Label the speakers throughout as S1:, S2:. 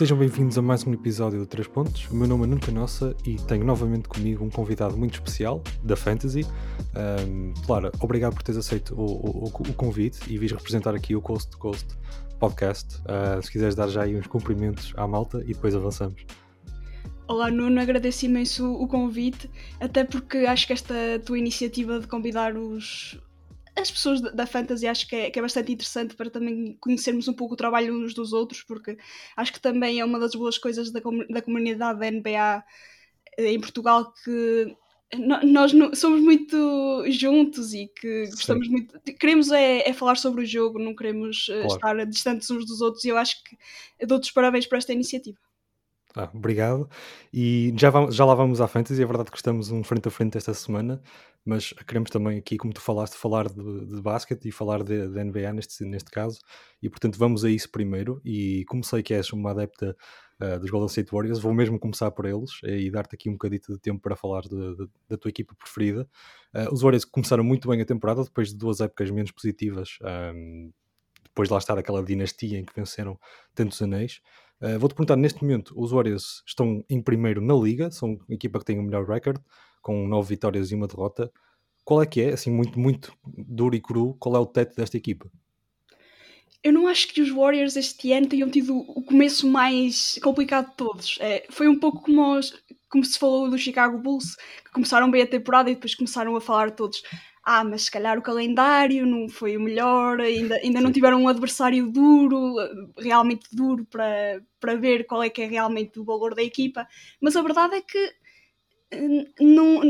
S1: Sejam bem-vindos a mais um episódio do 3 Pontos. O meu nome é Nuno Canossa e tenho novamente comigo um convidado muito especial da Fantasy. Um, Clara, obrigado por teres aceito o, o, o, convite e vis representar aqui o Coast to Coast Podcast. Uh, se quiseres dar já aí uns cumprimentos à malta e depois avançamos.
S2: Olá Nuno, agradeço imenso o convite, até porque acho que esta tua iniciativa de convidar os, as pessoas da fantasy acho que é, que é, bastante interessante para também conhecermos um pouco o trabalho uns dos outros, porque acho que também é uma das boas coisas da, da comunidade da NBA eh, em Portugal que nós somos muito juntos e que Sim. gostamos muito. Queremos é, é, falar sobre o jogo, não queremos eh, claro. estar distantes uns dos outros, e eu acho que dou-te os parabéns por esta iniciativa.
S1: Ah, obrigado. E já, vamos, já lá vamos à Fantasy. É verdade que estamos um frente a frente esta semana, mas queremos também aqui, como tu falaste, falar de, de basquete e falar de, de, NBA neste, neste caso. E portanto, vamos a isso primeiro. E como sei que és uma adepta uh, dos Golden State Warriors, vou mesmo começar por eles e dar-te aqui um bocadito de tempo para falar de, da tua equipa preferida. Uh, os Warriors começaram muito bem a temporada, depois de duas épocas menos positivas. Um, depois de lá estar aquela dinastia em que venceram tantos anéis. Uh, Vou-te perguntar, neste momento, os Warriors estão em primeiro na liga, são a equipa que tem o melhor recorde, com nove vitórias e uma derrota. Qual é que é, assim, muito, muito duro e cru, qual é o teto desta equipa?
S2: Eu não acho que os Warriors este ano tenham tido o começo mais complicado de todos. É, foi um pouco como, os, como se falou do Chicago Bulls, que começaram bem a temporada e depois começaram a falar todos ah, mas se calhar o calendário não foi o melhor, ainda, ainda não tiveram um adversário duro, realmente duro, para, para ver qual é que é realmente o valor da equipa. Mas a verdade é que hum, não,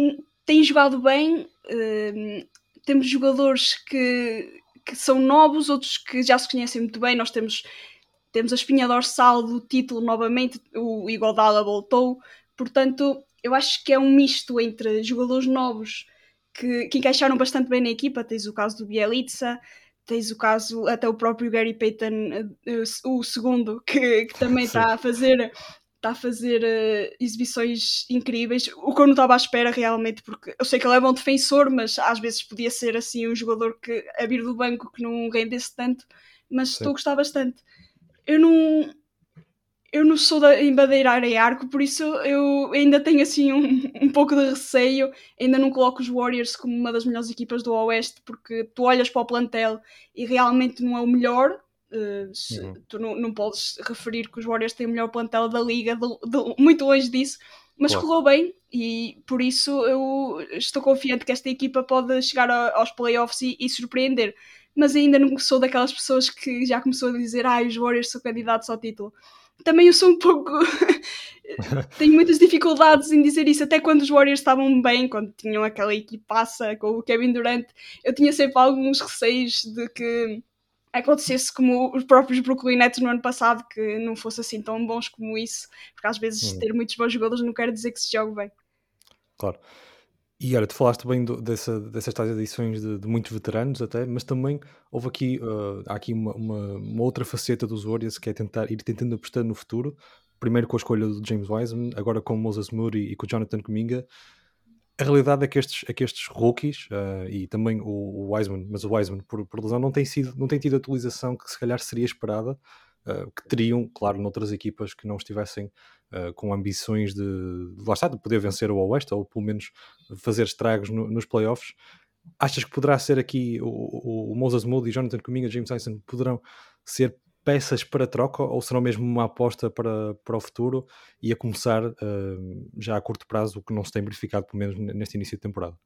S2: tem jogado bem, hum, temos jogadores que, que são novos, outros que já se conhecem muito bem. Nós temos, temos a espinha dorsal do título novamente, o Iguodala voltou, portanto, eu acho que é um misto entre jogadores novos que, que encaixaram bastante bem na equipa. Tens o caso do Bielitsa, tens o caso até o próprio Gary Payton, eh, o segundo, que, que também está a fazer está a fazer uh, exibições incríveis, o que eu não estava à espera realmente, porque eu sei que ele é bom defensor, mas às vezes podia ser assim um jogador que a vir do banco que não rendesse tanto, mas Sim. estou a gostar bastante. Eu não, eu não sou da embadeirar em arco, por isso eu ainda tenho assim um, um pouco de receio. Ainda não coloco os Warriors como uma das melhores equipas do Oeste, porque tu olhas para o plantel e realmente não é o melhor. Uh, se, uhum. Tu não, não podes referir que os Warriors têm o melhor plantel da liga, de, de, muito longe disso, mas claro. correu bem e por isso eu estou confiante que esta equipa pode chegar a, aos playoffs e, e surpreender. Mas ainda não sou daquelas pessoas que já começou a dizer ah, os Warriors são candidatos ao título também eu sou um pouco. tenho muitas dificuldades em dizer isso, até quando os Warriors estavam bem, quando tinham aquela equipaça com o Kevin Durant, eu tinha sempre alguns receios de que acontecesse como os próprios Brooklyn Nets no ano passado, que não fosse assim tão bons como isso, porque às vezes hum. ter muitos bons jogadores não quer dizer que se jogue bem.
S1: Claro. E olha, tu falaste bem do, dessa, dessas tais edições de, de, muitos veteranos até, mas também houve aqui, uh, há aqui uma, uma, uma, outra faceta dos Warriors que é tentar ir tentando apostar no futuro, primeiro com a escolha do James Wiseman, agora com o Moses Moody e com o Jonathan Kuminga. A realidade é que estes, é que estes rookies, uh, e também o, o, Wiseman, mas o Wiseman por, por lesão, não tem, sido, não tem tido a atualização que se calhar seria esperada, uh, que teriam, claro, noutras equipas que não estivessem uh, com ambições de, lá está, de poder vencer o Oeste ou pelo menos fazer estragos no, nos playoffs. Achas que poderá ser aqui o, o, Moses Moody, Jonathan Kuminga, James Tyson poderão ser peças para troca ou serão mesmo uma aposta para, para o futuro e a começar uh, já a curto prazo, o que não se tem verificado pelo menos neste início de temporada?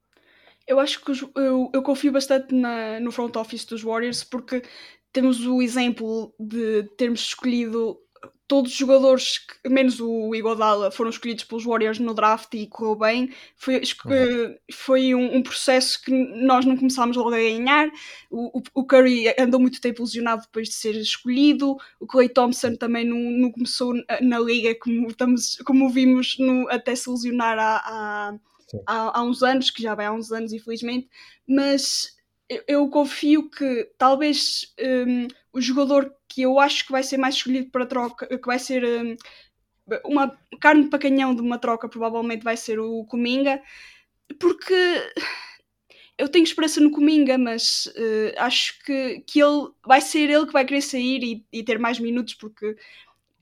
S2: Eu acho que eu, eu confio bastante na, no front office dos Warriors porque temos o exemplo de termos escolhido todos os jogadores, menos o Iguodala, foram escolhidos pelos Warriors no draft e correu bem. Foi, uhum. foi um, um, processo que nós não começámos logo a ganhar. O, o, o, Curry andou muito tempo lesionado depois de ser escolhido. O Clay Thompson também não, não começou na, na, liga como, estamos, como vimos no, até se lesionar há, há, há, há uns anos, que já vai há uns anos, infelizmente. Mas eu, eu confio que talvez um, o jogador que eu acho que vai ser mais escolhido para troca, que vai ser um, uma carne para canhão de uma troca, provavelmente vai ser o Cominga, porque eu tenho esperança no Cominga, mas uh, acho que, que ele vai ser ele que vai querer sair e, e ter mais minutos, porque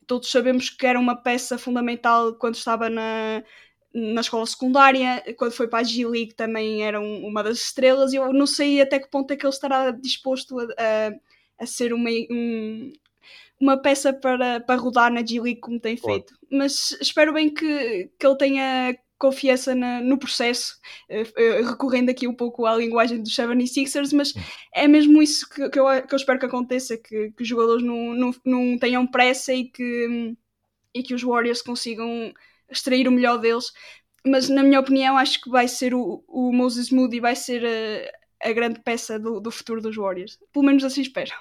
S2: todos sabemos que era uma peça fundamental quando estava na, na escola secundária, quando foi para a G-League também era um, uma das estrelas, e eu não sei até que ponto é que ele estará disposto a, a, a ser uma, um, uma peça para, para rodar na G-League como tem feito. Mas espero bem que, que ele tenha confiança na, no processo, uh, recorrendo aqui um pouco à linguagem dos 76ers, mas é mesmo isso que, que, eu, que eu espero que aconteça, que, que os jogadores não, não, não tenham pressa e que, e que os Warriors consigam extrair o melhor deles. Mas, na minha opinião, acho que vai ser o, o Moses Moody, vai ser a, a grande peça do, do futuro dos Warriors. Pelo menos assim espero.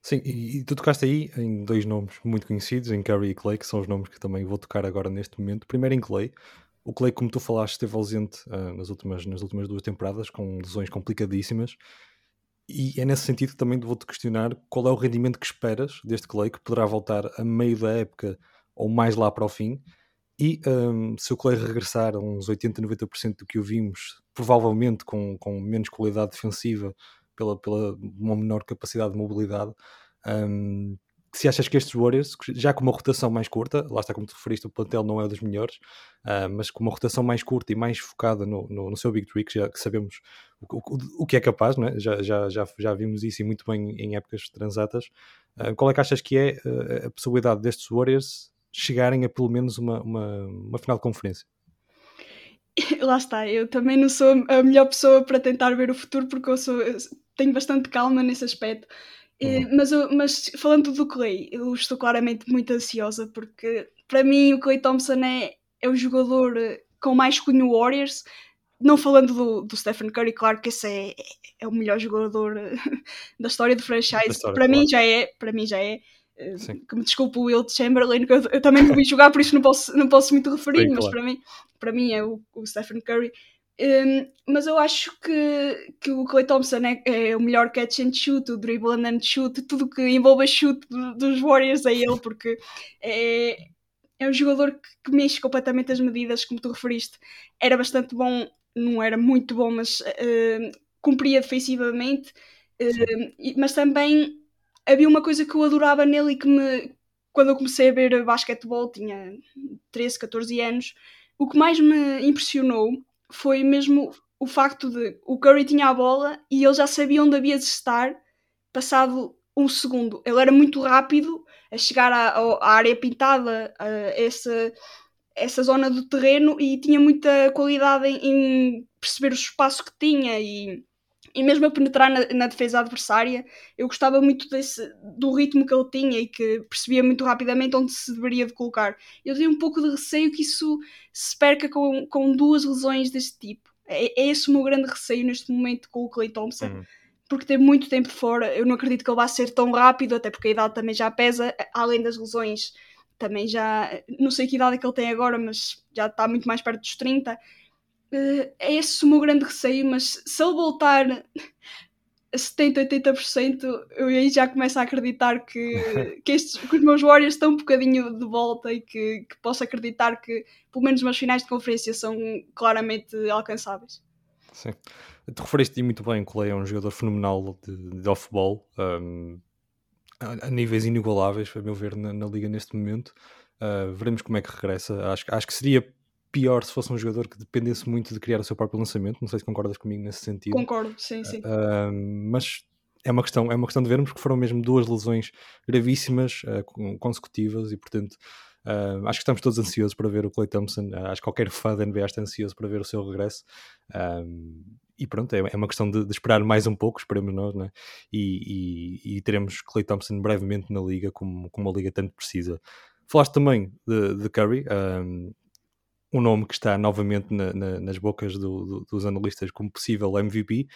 S1: Sim, e, e, tu tocaste aí em dois nomes muito conhecidos, em Curry e Clay, que são os nomes que também vou tocar agora neste momento. Primeiro em Clay. O Clay, como tu falaste, esteve ausente uh, nas, últimas, nas últimas duas temporadas, com lesões complicadíssimas. E é nesse sentido que também vou-te questionar qual é o rendimento que esperas deste Clay, que poderá voltar a meio da época ou mais lá para o fim. E um, se o Clay regressar a uns 80, 90% do que o vimos, provavelmente com, com menos qualidade defensiva, pela, pela uma menor capacidade de mobilidade, um, se achas que estes Warriors, já com uma rotação mais curta, lá está como tu referiste, o plantel não é dos melhores, uh, mas com uma rotação mais curta e mais focada no, no, no seu Big Trick, já que sabemos o, o, o, que é capaz, é? Já, já, já, já vimos isso e muito bem em épocas transatas. Uh, qual é que achas que é uh, a possibilidade destes Warriors chegarem a pelo menos uma, uma, uma final de conferência?
S2: Lá está, eu também não sou a melhor pessoa para tentar ver o futuro porque eu, sou, eu tenho bastante calma nesse aspecto. Uhum. Mas, mas falando do Clay, eu estou claramente muito ansiosa porque para mim o Clay Thompson é, é o jogador com mais cunho Warriors. Não falando do, do Stephen Curry, claro que esse é, é o melhor jogador da história do franchise. História, para claro. mim já é, para mim já é. Sim. que me desculpe o Will Chamberlain, que eu, eu também não vi jogar, por isso não posso, não posso muito referir, mas claro. para mim, para mim é o, o Stephen Curry. Um, mas eu acho que, que o Clay Thompson é, é, o melhor catch and shoot, o dribble and shoot, tudo que envolve a shoot dos Warriors é ele, porque é, é um jogador que, que, mexe completamente as medidas, como tu referiste. Era bastante bom, não era muito bom, mas uh, cumpria defensivamente. Uh, mas também havia uma coisa que eu adorava nele e que me, quando eu comecei a ver basquetebol, tinha 13, 14 anos, o que mais me impressionou foi mesmo o facto de o Curry tinha a bola e ele já sabia onde havia de estar passado um segundo. Ele era muito rápido a chegar à, à área pintada, a essa, essa zona do terreno e tinha muita qualidade em, em perceber o espaço que tinha e e mesmo a penetrar na, na, defesa adversária, eu gostava muito desse, do ritmo que ele tinha e que percebia muito rapidamente onde se deveria de colocar. Eu tenho um pouco de receio que isso se perca com, com duas lesões deste tipo. É, é esse o meu grande receio neste momento com o Clay Thompson, uhum. porque tem muito tempo fora. Eu não acredito que ele vá ser tão rápido, até porque a idade também já pesa, além das lesões. Também já, não sei que idade é que ele tem agora, mas já está muito mais perto dos 30 Uh, é esse o meu grande receio, mas se ele voltar a 70, 80%, eu aí já começo a acreditar que, que, estes, que os meus Warriors estão um bocadinho de volta e que, que posso acreditar que pelo menos umas finais de conferência são claramente alcançáveis.
S1: Sim. Tu referiste muito bem que o Clay é um jogador fenomenal de, de off-ball, um, a, a, níveis inigualáveis, a meu ver, na, na liga neste momento. Uh, veremos como é que regressa. Acho, acho que seria pior se fosse um jogador que dependesse muito de criar o seu próprio lançamento. Não sei se concordas comigo nesse sentido.
S2: Concordo, sim, sim.
S1: Uh, mas é uma questão, é uma questão de vermos que foram mesmo duas lesões gravíssimas uh, consecutivas e portanto uh, acho que estamos todos ansiosos para ver o Clay Thompson. acho que qualquer fã da NBA está ansioso para ver o seu regresso. e pronto, é, é uma questão de, de, esperar mais um pouco, esperemos nós, né? e, e, e teremos Clay Thompson brevemente na liga, como, como a liga tanto precisa. Falaste também de, de Curry, um, um nome que está novamente na, na, nas bocas do, do, dos analistas como possível MVP.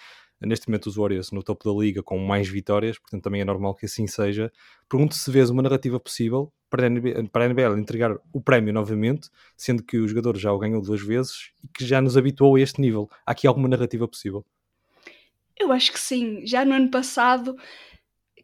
S1: Neste momento, os Warriors no topo da liga com mais vitórias, portanto, também é normal que assim seja. Pergunto se vês uma narrativa possível para a, para a NBL entregar o prémio novamente, sendo que o jogador já o ganhou duas vezes e que já nos habituou a este nível. Há aqui alguma narrativa possível?
S2: Eu acho que sim. Já no ano passado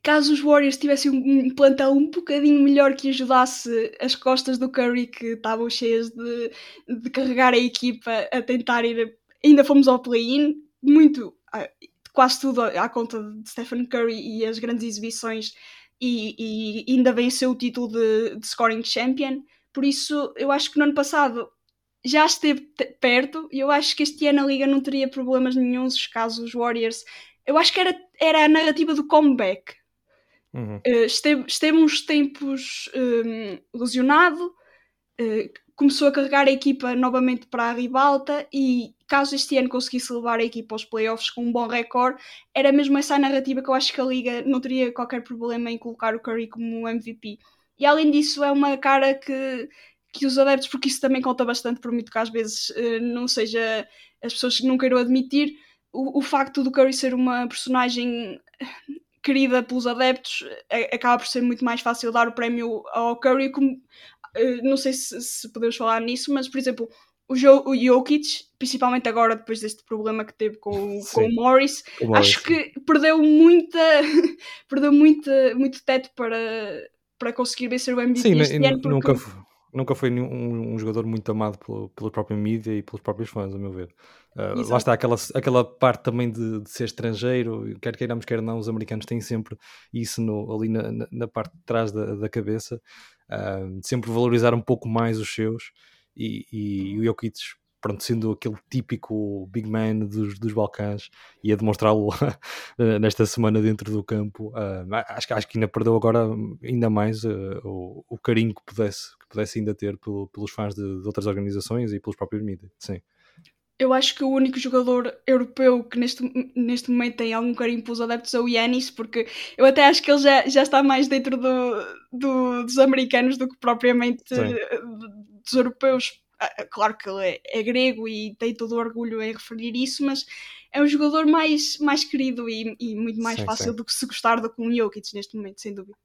S2: caso os Warriors tivessem um plantel um bocadinho melhor que ajudasse as costas do Curry, que estavam cheias de, de carregar a equipa a tentar ir. Ainda fomos ao play-in, muito, ah, quase tudo à conta de Stephen Curry e as grandes exibições e, e ainda venceu o título de, de scoring champion. Por isso, eu acho que no ano passado já esteve perto e eu acho que este ano a Liga não teria problemas nenhums caso os Warriors. Eu acho que era, era a narrativa do comeback. Uhum. Uh, esteve, esteve uns tempos um, lesionado, uh, começou a carregar a equipa novamente para a ribalta e caso este ano conseguisse levar a equipa aos playoffs com um bom recorde, era mesmo essa a narrativa que eu acho que a Liga não teria qualquer problema em colocar o Curry como MVP. E além disso, é uma cara que, que os adeptos, porque isso também conta bastante, por muito que às vezes uh, não seja as pessoas que não queiram admitir, o, o facto do Curry ser uma personagem querida pelos adeptos eh, acaba por ser muito mais fácil dar o prémio ao Curry como, uh, não sei se, se, podemos falar nisso, mas por exemplo o, jo o Jokic, principalmente agora depois deste problema que teve com, com o Morris, o Morris acho sim. que perdeu muita perdeu muito, muito teto para, para conseguir vencer o MVP
S1: sim, este ano porque... nunca, nunca foi um, um, jogador muito amado pelo, pela própria mídia e pelos próprios fãs, a meu ver. Uh, lá está aquela, aquela parte também de, de, ser estrangeiro, quer queiramos, quer não, os americanos têm sempre isso no, ali na, na, na, parte de trás da, da cabeça, uh, sempre valorizar um pouco mais os seus e, e o Jokic pronto, sendo aquele típico big man dos, dos Balcãs e a demonstrá-lo nesta semana dentro do campo, uh, acho, acho que ainda perdeu agora ainda mais uh, o, o, carinho que pudesse, que pudesse ainda ter pelo, pelos fãs de, de, outras organizações e pelos próprios mídias, sim.
S2: Eu acho que o único jogador europeu que neste, neste momento tem algum carinho pelos adeptos é o Yanis, porque eu até acho que ele já, já está mais dentro do, do dos americanos do que propriamente sim. dos europeus claro que ele é, é, grego e tem todo o orgulho em referir isso, mas é um jogador mais, mais querido e, e muito mais sim, fácil sim. do que se gostar do que um Jokic neste momento, sem dúvida.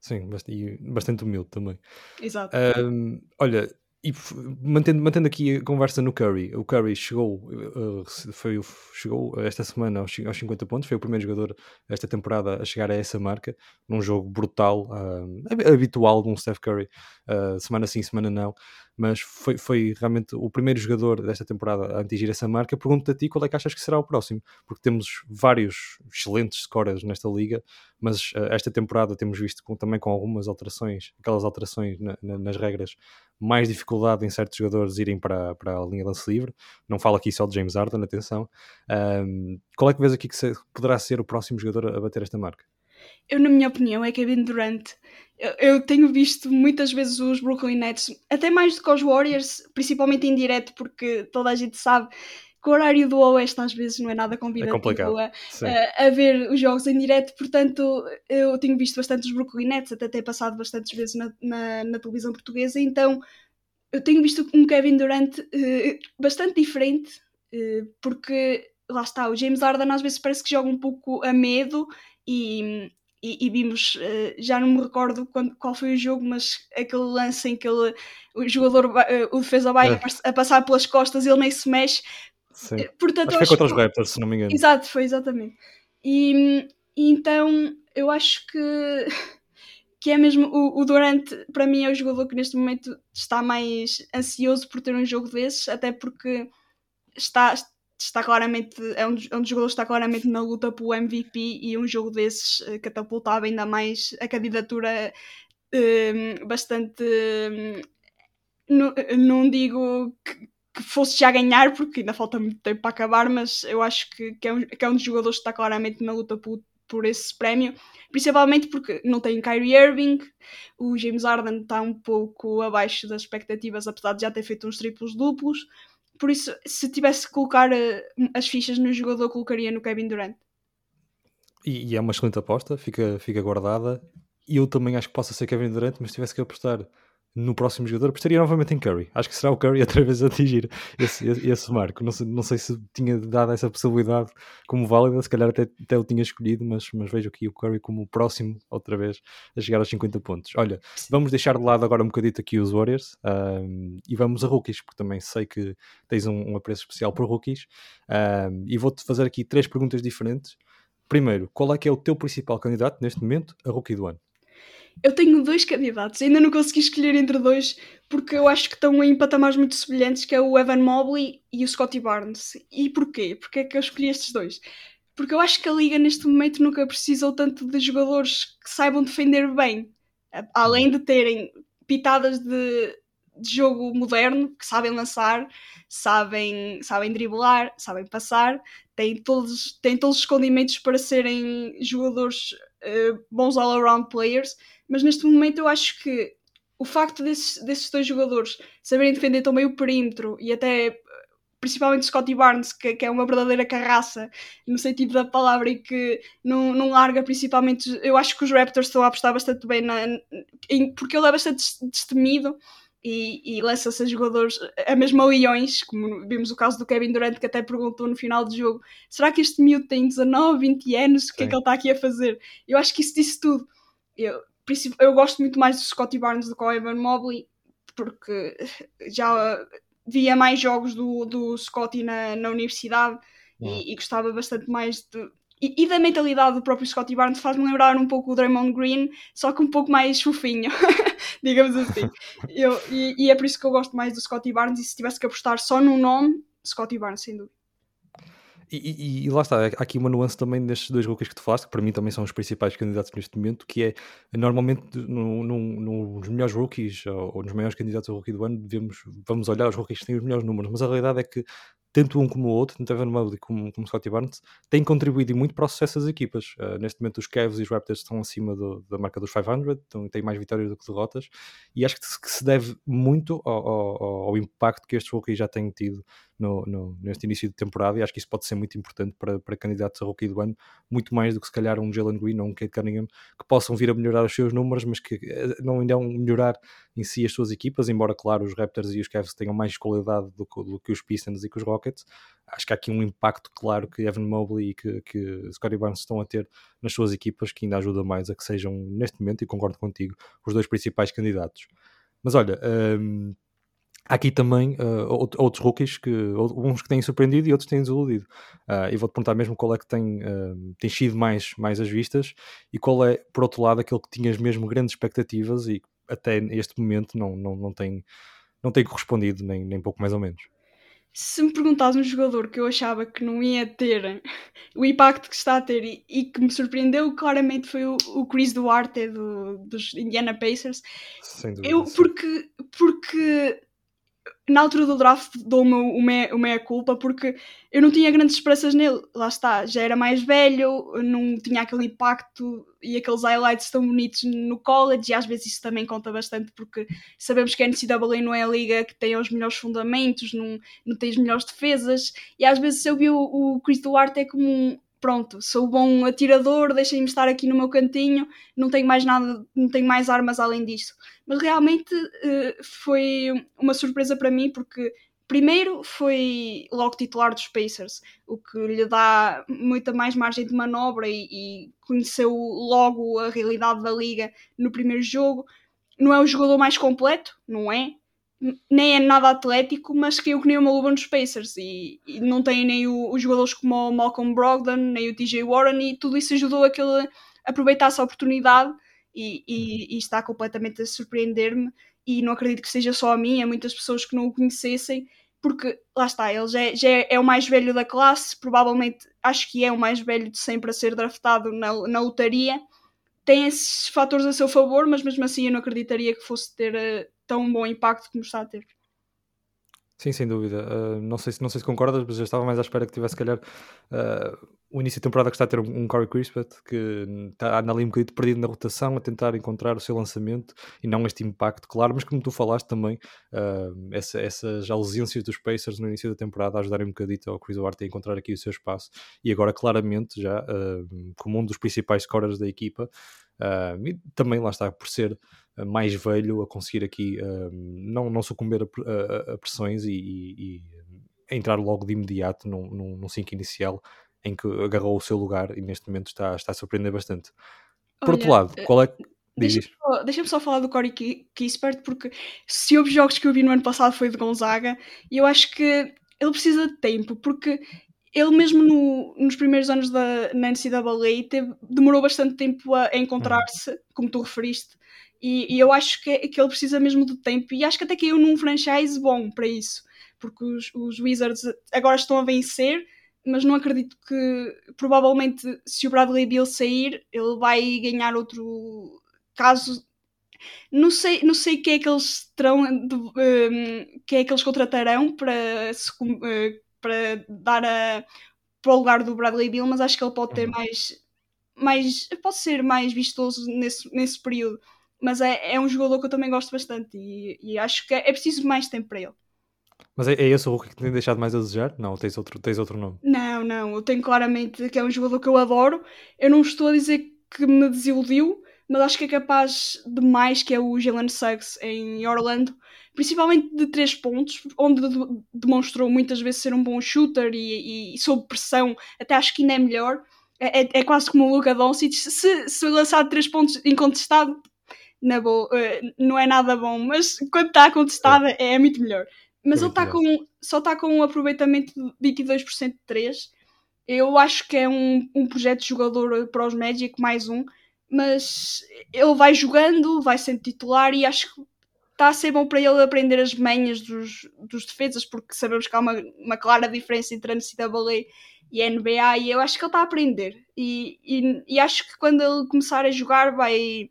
S1: Sim, e bastante humilde também.
S2: Exato.
S1: Um, olha, e mantendo, mantendo aqui a conversa no Curry, o Curry chegou, uh, foi, chegou esta semana aos, aos 50 pontos, foi o primeiro jogador esta temporada a chegar a essa marca, num jogo brutal, uh, habitual de um Steph Curry, uh, semana sim, semana não, mas foi, foi realmente o primeiro jogador desta temporada a atingir essa marca. Pergunto-te a ti qual é que achas que será o próximo, porque temos vários excelentes scorers nesta liga, mas esta temporada temos visto com, também com algumas alterações, aquelas alterações na, na, nas regras mais dificuldade em certos jogadores irem para, para a linha lance livre. Não falo aqui só de James Harden, atenção. Um, qual é que vês aqui que se, poderá ser o próximo jogador a bater esta marca?
S2: Eu, na minha opinião, é Kevin Durant. Eu, eu, tenho visto muitas vezes os Brooklyn Nets, até mais do que os Warriors, principalmente em direto, porque toda a gente sabe que o horário do Oeste às vezes não é nada convidativo é a, a, ver os jogos em direto, portanto eu tenho visto bastante os Brooklyn Nets, até ter passado bastantes vezes na, na, na, televisão portuguesa, então eu tenho visto um Kevin Durant uh, bastante diferente, uh, porque lá está, o James Harden às vezes parece que joga um pouco a medo e, e, e, vimos, uh, já não me recordo quando, qual foi o jogo, mas aquele lance em que ele, o jogador, uh, o defesa vai é. a passar pelas costas e ele nem se mexe,
S1: Sim. Eh, portanto, acho que foi contra os Raptors, se não me engano.
S2: Exato, foi exatamente. E, e então eu acho que, que é mesmo o, o Durant, para mim, é o jogador que neste momento está mais ansioso por ter um jogo desses, até porque está, está claramente, é um, dos, é um dos jogadores que está claramente na luta pelo MVP e um jogo desses uh, catapultava ainda mais a candidatura uh, bastante. Uh, não, não digo que, que fosse já ganhar, porque ainda falta muito tempo para acabar, mas eu acho que, que, é, um, que é um dos jogadores que está claramente na luta por, por esse prémio, principalmente porque não tem Kyrie Irving, o James Harden está um pouco abaixo das expectativas, apesar de já ter feito uns triplos duplos. Por isso, se tivesse que colocar uh, as fichas no jogador, colocaria no Kevin Durant.
S1: E, e, é uma excelente aposta, fica, fica guardada. Eu também acho que possa ser Kevin Durant, mas se tivesse que apostar no próximo jogador, apostaria novamente em Curry. Acho que será o Curry outra vez a atingir esse, esse, esse marco. Não sei, não sei, se tinha dado essa possibilidade como válida, se calhar até, até o tinha escolhido, mas, mas vejo aqui o Curry como o próximo, outra vez, a chegar aos 50 pontos. Olha, vamos deixar de lado agora um bocadito aqui os Warriors um, e vamos a rookies, porque também sei que tens um, um apreço especial por rookies. Um, e vou-te fazer aqui três perguntas diferentes. Primeiro, qual é que é o teu principal candidato neste momento a rookie do ano?
S2: Eu tenho dois candidatos, ainda não consegui escolher entre dois, porque eu acho que estão em patamares muito semelhantes, que é o Evan Mobley e o Scotty Barnes. E porquê? Porque é que eu escolhi estes dois? porque eu acho que a Liga neste momento nunca precisou tanto de jogadores que saibam defender bem, além de terem pitadas de, de jogo moderno, que sabem lançar, sabem, sabem driblar, sabem passar, têm todos, têm todos os condimentos para serem jogadores uh, bons all-around players, mas neste momento eu acho que o facto desses, desses dois jogadores saberem defender também o perímetro e até principalmente Scotty Barnes, que, que, é uma verdadeira carraça no sentido da palavra e que não, não larga principalmente. Eu acho que os Raptors estão a apostar bastante bem na, em, porque ele é bastante destemido e, e lança-se a jogadores, a mesma leões, como vimos o caso do Kevin Durant, que até perguntou no final do jogo: será que este miúdo tem 19, 20 anos? O que é que ele está aqui a fazer? Eu acho que isso disse tudo. Eu, eu gosto muito mais do Scotty Barnes do que o Evan Mobley, porque já via mais jogos do, do Scotty na, na universidade e, e, gostava bastante mais de. E, e, da mentalidade do próprio Scotty Barnes faz-me lembrar um pouco o Draymond Green, só que um pouco mais fofinho, digamos assim. Eu, e, e, é por isso que eu gosto mais do Scotty Barnes. E se tivesse que apostar só num nome, Scotty Barnes, sem dúvida.
S1: E, e, e, lá está, há aqui uma nuance também destes dois rookies que tu falaste, que para mim também são os principais candidatos neste momento, que é normalmente no, no, nos melhores rookies ou, ou, nos maiores candidatos ao rookie do ano, devemos, vamos olhar os rookies que têm os melhores números, mas a realidade é que tanto um como o outro, tanto Evan Mobley como, como Scottie Barnes, têm contribuído muito para o sucesso das equipas. Uh, neste momento, os Cavs e os Raptors estão acima do, da marca dos 500, então têm mais vitórias do que derrotas, e acho que se, que se deve muito ao, ao, ao, impacto que estes rookies já têm tido no, no, neste início de temporada, e acho que isso pode ser muito importante para, para candidatos a rookie do ano, muito mais do que se calhar um Jalen Green ou um Kate Cunningham, que possam vir a melhorar os seus números, mas que eh, não irão melhorar em si as suas equipas, embora, claro, os Raptors e os Cavs tenham mais qualidade do que, do que os Pistons e que os Rockets, acho que há aqui um impacto claro que Evan Mobley e que, que Scottie Barnes estão a ter nas suas equipas que ainda ajuda mais a que sejam, neste momento, e concordo contigo, os dois principais candidatos. Mas olha, um, há aqui também uh, outros rookies, que, uns que têm surpreendido e outros que têm desiludido. Uh, e vou-te perguntar mesmo qual é que tem, uh, tem sido mais, mais as vistas e qual é, por outro lado, aquele que tinhas mesmo grandes expectativas e até este momento não, não, não, tem, não tem correspondido, nem, nem pouco mais ou menos
S2: se me perguntas um jogador que eu achava que não ia ter o impacto que está a ter e, e que me surpreendeu, claramente foi o, o Chris Duarte do, dos Indiana Pacers.
S1: Sem dúvida.
S2: Eu, porque, porque na altura do draft dou-me o meia-culpa porque eu não tinha grandes esperanças nele. Lá está, já era mais velho, não tinha aquele impacto e aqueles highlights tão bonitos no college, e às vezes isso também conta bastante porque sabemos que a NCAA não é a liga que tem os melhores fundamentos, não, não tem as melhores defesas, e às vezes eu vi o, o Chris Duarte é como um, pronto, sou bom atirador, deixem-me estar aqui no meu cantinho, não tenho mais nada, não tenho mais armas além disso. Mas realmente uh, foi uma surpresa para mim porque primeiro foi logo titular dos Pacers, o que lhe dá muita mais margem de manobra e, e conheceu logo a realidade da liga no primeiro jogo. Não é o jogador mais completo, não é? Nem é nada atlético, mas caiu que nem uma luva nos Pacers. E, e não tem nem o, os jogadores como o Malcolm Brogdon, nem o TJ Warren e tudo isso ajudou a que ele aproveitasse a oportunidade e, e, e está completamente a surpreender-me. E não acredito que seja só a mim, há muitas pessoas que não o conhecessem porque lá está, ele já, é, já é, é, o mais velho da classe, provavelmente acho que é o mais velho de sempre a ser draftado na, na lotaria tem esses fatores a seu favor, mas mesmo assim eu não acreditaria que fosse ter uh, tão bom impacto como está a ter.
S1: Sim, sem dúvida. Uh, não, sei se, não sei se concordas, mas eu estava mais à espera que tivesse, se calhar, uh, o início da temporada que está a ter um, Corey Crispet que está ali um bocadinho perdido na rotação, a tentar encontrar o seu lançamento e não este impacto, claro, mas como tu falaste também, uh, essa, essas ausências dos Pacers no início da temporada ajudarem um bocadito ao Chris Duarte a encontrar aqui o seu espaço e agora, claramente, já como um dos principais scorers da equipa, e também lá está por ser mais velho a conseguir aqui uh, não, não sucumber a, a, a pressões e, e, e, entrar logo de imediato num, num, num sync inicial em que agarrou o seu lugar e neste momento está, está a surpreender bastante. Por Olha, outro lado, eh, qual é
S2: Deixa-me só, deixa só, falar do Corey Kispert, porque se houve jogos que eu vi no ano passado foi de Gonzaga, e eu acho que ele precisa de tempo, porque ele mesmo no, nos primeiros anos da na NCAA teve, demorou bastante tempo a, a encontrar-se, hum. como tu referiste, e, e, eu acho que, que ele precisa mesmo de tempo e acho que até caiu num franchise bom para isso, porque os, os Wizards agora estão a vencer, mas não acredito que provavelmente se o Bradley Bill sair, ele vai ganhar outro caso. Não sei, não sei quem é que eles terão, um, quem é que eles contratarão para, se, uh, para dar a, para o lugar do Bradley Bill, mas acho que ele pode ter uhum. mais, mais pode ser mais vistoso nesse, nesse período. Mas é, é um jogador que eu também gosto bastante e, e acho que é, é preciso mais tempo para ele.
S1: Mas é, é esse o Hulk que tem deixado mais a desejar? Não, tens outro, tens outro nome?
S2: Não, não, eu tenho claramente que é um jogador que eu adoro. Eu não estou a dizer que me desiludiu, mas acho que é capaz de mais que é o Jalen Suggs em Orlando, principalmente de três pontos, onde demonstrou muitas vezes ser um bom shooter e, e, sob pressão, até acho que ainda é melhor. É, é, é quase como o Luka Doncic, se, se lançar de três pontos incontestado, na boa, eh, não é nada bom, mas quando está contestada é, é muito melhor. Mas ele tá com, só está com um aproveitamento de 22% de 3. Eu acho que é um, um projeto de jogador para os Magic, mais um. Mas ele vai jogando, vai sendo titular e acho que está a ser bom para ele aprender as manhas dos, dos defesas, porque sabemos que há uma, uma clara diferença entre a NCAA e a NBA e eu acho que ele está a aprender. E, e, e acho que quando ele começar a jogar vai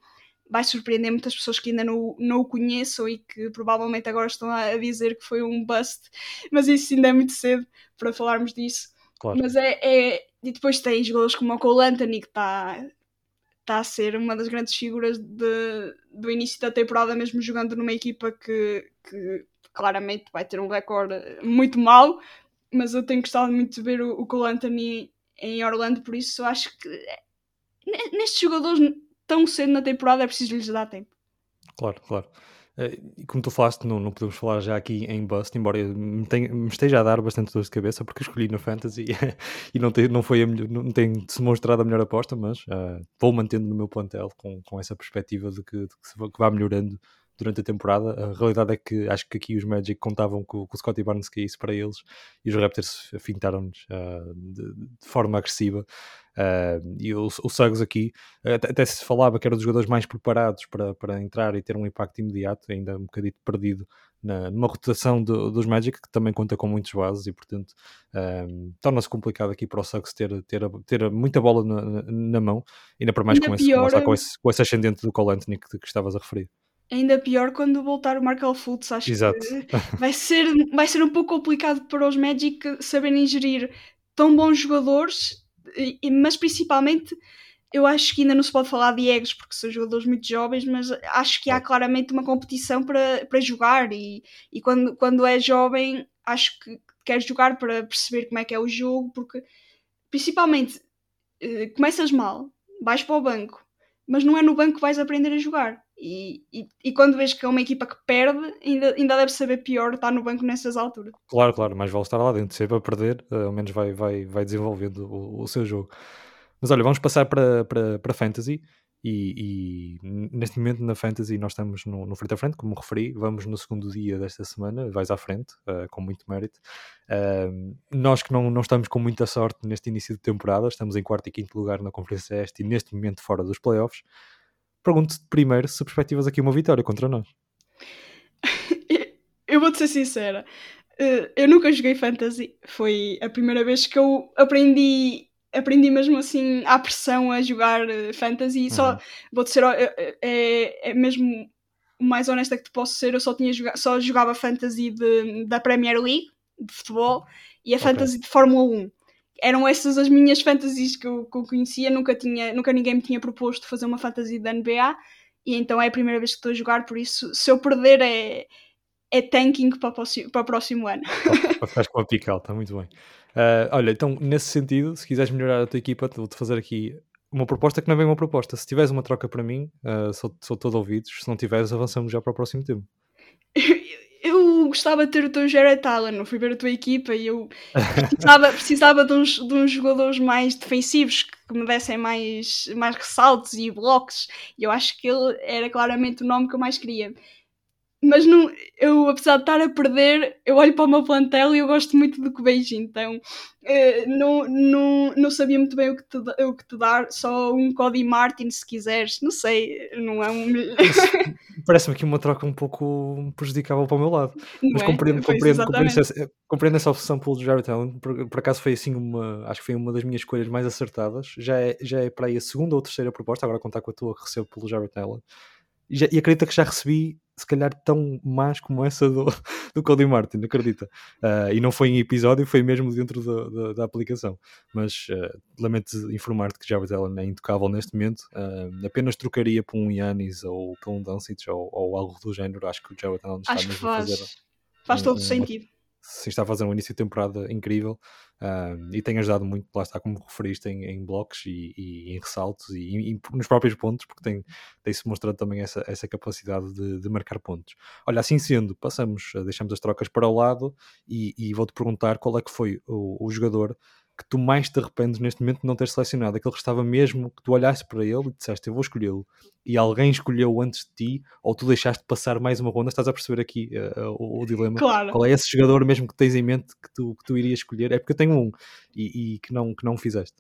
S2: vai surpreender muitas pessoas que ainda não, não o conheçam e que provavelmente agora estão a dizer que foi um bust, mas isso ainda é muito cedo para falarmos disso. Claro. Mas é, é, E depois tem jogadores como o Cole Anthony, que está tá a ser uma das grandes figuras de, do início da temporada, mesmo jogando numa equipa que, que claramente vai ter um recorde muito mau, mas eu tenho gostado muito de ver o, o Cole Anthony em Orlando, por isso acho que nestes jogadores tão cedo na temporada é preciso lhes dar tempo.
S1: Claro, claro. Eh, e como tu falaste, não, não podemos falar já aqui em Bust, embora me, tenha, me esteja a dar bastante dor de cabeça, porque escolhi no Fantasy e não, tem, não, foi melhor, não tem se mostrado a melhor aposta, mas uh, vou mantendo no meu plantel com, com essa perspectiva de que, de que, vá melhorando durante a temporada. A realidade é que acho que aqui os Magic contavam com, com o Scottie Barnes que é isso para eles e os Raptors afintaram-nos uh, de, de, forma agressiva. Uh, e o, o Suggs aqui, até, até, se falava que era dos jogadores mais preparados para, para entrar e ter um impacto imediato, ainda um bocadito perdido na, numa rotação do, dos Magic, que também conta com muitos bases e, portanto, um, torna-se complicado aqui para o Suggs ter, ter, ter muita bola na, na, mão, ainda para mais ainda com, pior, esse, com, esse, com esse ascendente do Cole Anthony que, que estavas a referir
S2: ainda pior quando voltar o Markel Fultz. Acho Exato. que vai ser, vai ser um pouco complicado para os Magic saberem gerir tão bons jogadores, mas principalmente eu acho que ainda não se pode falar de egos porque são jogadores muito jovens, mas acho que há claramente uma competição para, para jogar. E, e quando, quando é jovem acho que quer jogar para perceber como é que é o jogo, porque principalmente eh, começas mal, vais para o banco, mas não é no banco que vais aprender a jogar e, e, e, quando vês que é uma equipa que perde, ainda, ainda deve saber pior estar no banco nessas alturas.
S1: Claro, claro, mais vale estar lá dentro, sempre a perder, uh, ao menos vai, vai, vai desenvolvendo o, o, seu jogo. Mas olha, vamos passar para, para, para Fantasy. E, e, neste momento na Fantasy nós estamos no, no, frente a frente, como referi, vamos no segundo dia desta semana, vais à frente, uh, com muito mérito. Uh, nós que não, não estamos com muita sorte neste início de temporada, estamos em quarto e quinto lugar na Conferência Este e neste momento fora dos playoffs pergunto-te primeiro se perspectivas aqui uma vitória contra nós.
S2: eu vou-te ser sincera. Eh, eu nunca joguei fantasy. Foi a primeira vez que eu aprendi, aprendi mesmo assim à pressão a jogar eh, fantasy. Uhum. Só vou-te ser é, é, é, mesmo o mais honesta que te posso ser. Eu só tinha só jogava fantasy de, da Premier League de futebol e a okay. fantasy de Fórmula 1 eram essas as minhas fantasias que eu, que eu, conhecia, nunca, tinha, nunca ninguém me tinha proposto fazer uma fantasia da NBA e então é a primeira vez que estou a jogar, por isso se eu perder é, é tanking para o, próximo, para o próximo ano.
S1: Para ficar com a pical, está muito bem. Uh, olha, então nesse sentido, se quiseres melhorar a tua equipa, vou-te fazer aqui uma proposta que não é bem uma proposta. Se tiveres uma troca para mim, uh, sou, sou todo ouvidos. Se não tiveres, avançamos já para o próximo tema.
S2: eu gostava de ter o teu Jared Allen, fui ver a tua equipa e eu precisava, precisava de, uns, de uns jogadores mais defensivos que me dessem mais, mais ressaltos e blocos e eu acho que ele era claramente o nome que eu mais queria. Mas não, eu, apesar de estar a perder, eu olho para o meu plantel e eu gosto muito do que vejo, então uh, não, não, não sabia muito bem o que, te, o que te dar, só um Cody Martin se quiseres, não sei, não é um.
S1: Parece-me aqui uma troca um pouco prejudicável para o meu lado, não mas é? compreendo, compreendo, compreendo, essa, compreendo essa opção pelo Jared Allen, por, por, acaso foi assim uma, acho que foi uma das minhas escolhas mais acertadas, já é, já é para aí a segunda ou terceira proposta, agora contar com a tua que recebo pelo Jared Allen. E, já, e acredita que já recebi se calhar tão más como essa do, do Cody Martin, acredita? Uh, e não foi em episódio, foi mesmo dentro da, aplicação. Mas uh, lamento informar-te que Jared Allen é intocável neste momento. Uh, apenas trocaria por um Yanis ou por um Dunsich ou, ou, algo do género. Acho que o Jared Allen está
S2: Acho
S1: mesmo
S2: faz, a fazer. Faz um, todo um, sentido
S1: se está a fazer um início de temporada incrível e tem ajudado muito, lá está como referiste, em, em blocos e, e, em ressaltos e, e, nos próprios pontos, porque tem, tem-se mostrado também essa, essa capacidade de, de, marcar pontos. Olha, assim sendo, passamos, deixamos as trocas para o lado e, e vou-te perguntar qual é que foi o, o jogador que tu mais te arrependes neste momento de não ter selecionado? Aquele que estava mesmo que tu olhaste para ele e disseste eu vou escolhê-lo e alguém escolheu antes de ti ou tu deixaste passar mais uma ronda? Estás a perceber aqui uh, o, o, dilema?
S2: Claro.
S1: Qual é esse jogador mesmo que tens em mente que tu, que tu irias escolher? É porque eu tenho um e, e que, não, que não fizeste.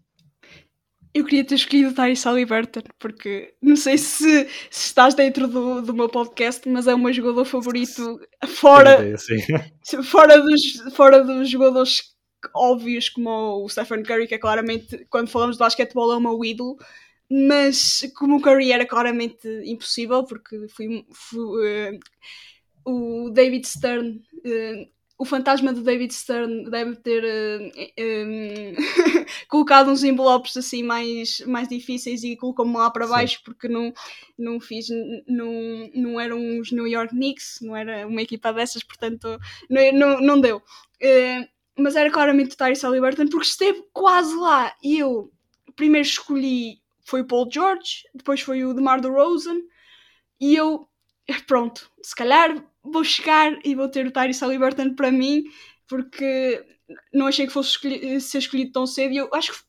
S2: Eu queria ter escolhido o Tyrese Halliburton, porque não sei se, se estás dentro do, do meu podcast, mas é o meu jogador favorito fora, ideia, fora, dos, fora dos jogadores óbvios como o Stephen Curry, que é claramente, quando falamos de basquetebol, é o meu ídolo, mas como o Curry era claramente impossível, porque fui, fui uh, o David Stern, uh, o fantasma do David Stern deve ter uh, um, colocado uns envelopes assim mais, mais difíceis e colocou-me lá para baixo Sim. porque não, não fiz, não, não eram os New York Knicks, não era uma equipa dessas, portanto não, não, não deu. Uh, mas era claramente o Tyrese Halliburton porque esteve quase lá. E eu primeiro escolhi foi o Paul George, depois foi o DeMar DeRozan e eu pronto, se calhar vou chegar e vou ter o Tyrese Halliburton para mim porque não achei que fosse escolhi ser escolhido tão cedo e eu acho que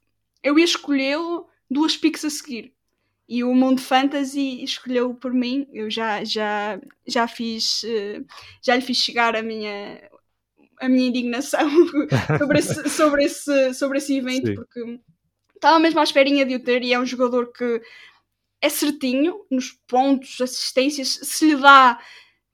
S2: eu ia escolhê-lo duas picks a seguir e o Mundo Fantasy escolheu por mim eu já já já fiz eh, já lhe fiz chegar a minha a minha indignação sobre, esse, sobre, esse, sobre esse evento, Sim. porque estava mesmo à esperinha de o ter e é um jogador que é certinho nos pontos, assistências, se lhe dá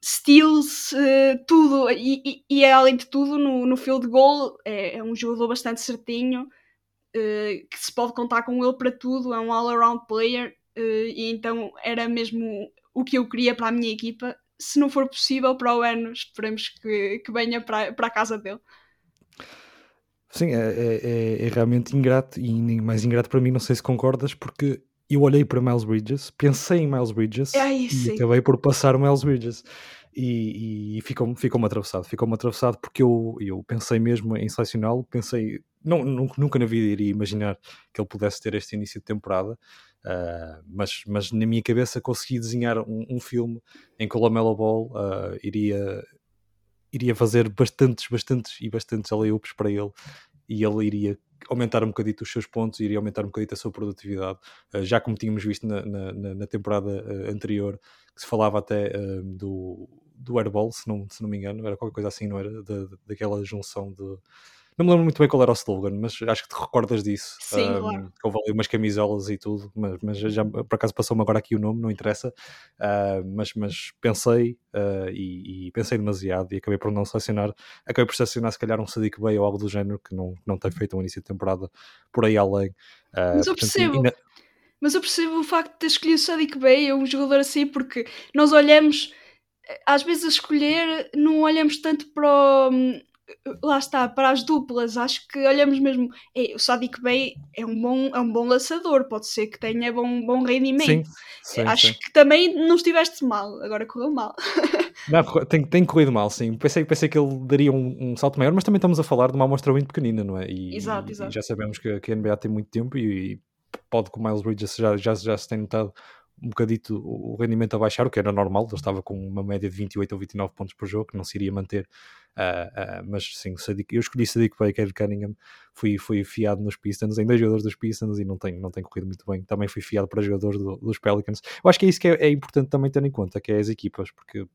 S2: steals, uh, tudo, e, e, e, é, além de tudo, no, no field goal, é, é um jogador bastante certinho, uh, que se pode contar com ele para tudo, é um all-around player, uh, e então era mesmo o que eu queria para a minha equipa, se não for possível para o ano, esperemos que, que venha para, para a casa dele.
S1: Sim, é, é, é, é realmente ingrato e mais ingrato para mim, não sei se concordas, porque eu olhei para Miles Bridges, pensei em Miles Bridges
S2: é
S1: e acabei por passar Miles Bridges e, e ficou-me ficou atravessado, ficou-me atravessado porque eu, eu pensei mesmo em selecioná-lo, pensei, não, nunca, nunca na vida iria imaginar que ele pudesse ter este início de temporada, Uh, mas, mas na minha cabeça consegui desenhar um, um filme em que o Lamelo Ball uh, iria, iria fazer bastantes, bastantes e bastantes layups para ele e ele iria aumentar um bocadito os seus pontos, iria aumentar um bocadito a sua produtividade, uh, já como tínhamos visto na, na, na temporada anterior, que se falava até do, do airball, se não, se não me engano, era qualquer coisa assim, não era? Da, daquela junção de não me lembro muito bem qual era o slogan, mas acho que te recordas disso.
S2: Sim, um, claro.
S1: Houve ali umas camisolas e tudo, mas, mas já por acaso passou-me agora aqui o nome, não interessa. Uh, mas, mas pensei uh, e, e, pensei demasiado e acabei por não selecionar. Acabei por selecionar se calhar um Sadiq Bay ou algo do género que não, não tem feito um início de temporada por aí além.
S2: Uh, mas eu percebo. Ainda... Mas eu percebo o facto de ter escolhido o Sadiq Bay, um jogador assim, porque nós olhamos, às vezes a escolher, não olhamos tanto para o lá está, para as duplas, acho que olhamos mesmo. É, o Sadiq Bey é um bom, é um bom lançador, pode ser que tenha bom, bom rendimento. Sim, sim, acho sim. que também não estiveste mal, agora correu mal.
S1: Não, tem, tem corrido mal, sim. Pensei, pensei que ele daria um, um, salto maior, mas também estamos a falar de uma amostra muito pequenina, não é?
S2: E, exato,
S1: exato.
S2: E
S1: já sabemos que, que a NBA tem muito tempo e, e pode com o Miles Bridges já, já, já se tem notado um bocadito o rendimento a baixar, o que era normal, ele estava com uma média de 28 ou 29 pontos por jogo, que não se iria manter, uh, uh, mas sim, eu escolhi Sadiq para Kevin Cunningham, fui, fui fiado nos Pistons, em dois jogadores dos Pistons e não tem, não tem corrido muito bem, também fui fiado para jogadores do, dos Pelicans, eu acho que é isso que é, é importante também ter em conta, que é as equipas, porque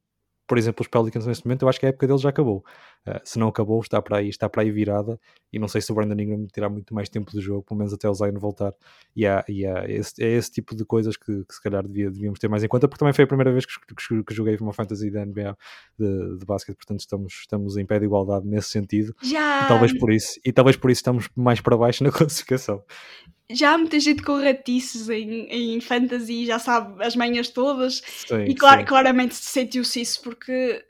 S1: por exemplo, os Pelicans neste momento, eu acho que a época deles já acabou. Uh, se não acabou, está para aí, está para aí virada. E não sei se o Brandon Ingram terá muito mais tempo de jogo, pelo menos até o Zion voltar. E, há, e há esse, é esse tipo de coisas que, que se calhar devia, devíamos ter mais em conta, porque também foi a primeira vez que, que, que joguei uma fantasy da NBA de, de basquete, portanto estamos, estamos em pé de igualdade nesse sentido.
S2: Já.
S1: E talvez por isso, e talvez por isso estamos mais para baixo na classificação
S2: já há muita gente com ratices em, em fantasy, já sabe as manhas todas,
S1: sim,
S2: e clar,
S1: sim.
S2: claramente sentiu-se isso, porque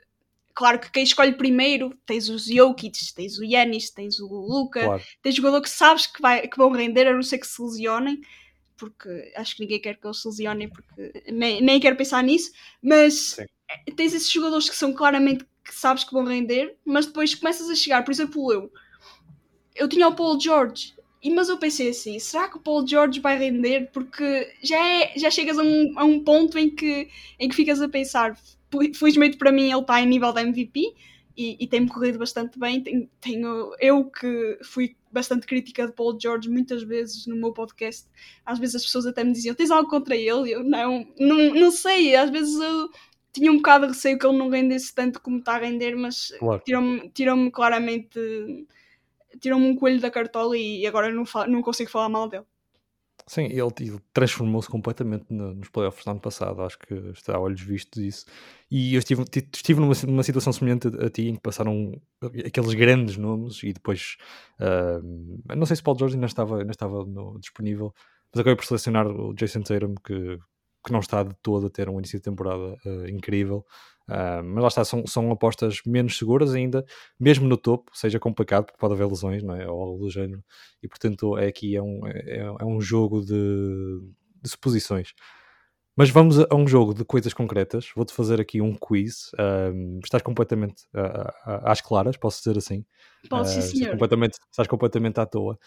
S2: claro que quem escolhe primeiro tens os Jokic, tens o Yanis, tens o Luca,
S1: Claro.
S2: tens jogador que sabes que, vai, que vão render, a não ser que se lesionem, porque acho que ninguém quer que eles se lesionem, porque nem, nem quero pensar nisso, mas
S1: Sim.
S2: tens esses jogadores que são claramente que sabes que vão render, mas depois começas a chegar, por exemplo, eu. Eu tinha o Paul George, e, mas eu pensei assim, será que o Paul George vai render? Porque já, é, já chegas a um, a um ponto em que, em que ficas a pensar, fel- felizmente para mim ele está em nível de MVP e, e tem-me corrido bastante bem. Tenho, tenho- eu que fui bastante crítica de Paul George muitas vezes no meu podcast, às vezes as pessoas até me diziam, tens algo contra ele? Eu não, não, não sei, às vezes eu tinha um bocado de receio que ele não rendesse tanto como está a render, mas
S1: Claro.
S2: tiram-me tiram claramente tiram-me um coelho da cartola e agora não, fa- não consigo falar mal dele.
S1: Sim, ele, ele transformou-se completamente no- nos playoffs do ano passado, acho que está a olhos vistos isso. E eu estive, ti- estive numa, numa situação semelhante a, a ti, em que passaram aqueles grandes nomes e depois, ah, não sei se Paul George ainda estava, ainda estava no- disponível, mas acabei por selecionar o Jason Tatum, que, que não está de todo a ter um início de temporada ah, incrível. Ah, mas lá está, são, são apostas menos seguras ainda, mesmo no topo, seja complicado, porque pode haver lesões, não é? Ou algo do género e portanto é aqui é um, é, é um jogo de, de suposições. Mas vamos a, a um jogo de coisas concretas. Vou-te fazer aqui um quiz. ahm, estás completamente ah, às claras, posso dizer assim.
S2: Sim,
S1: Ah, estás,
S2: senhor.
S1: completamente, estás completamente à toa.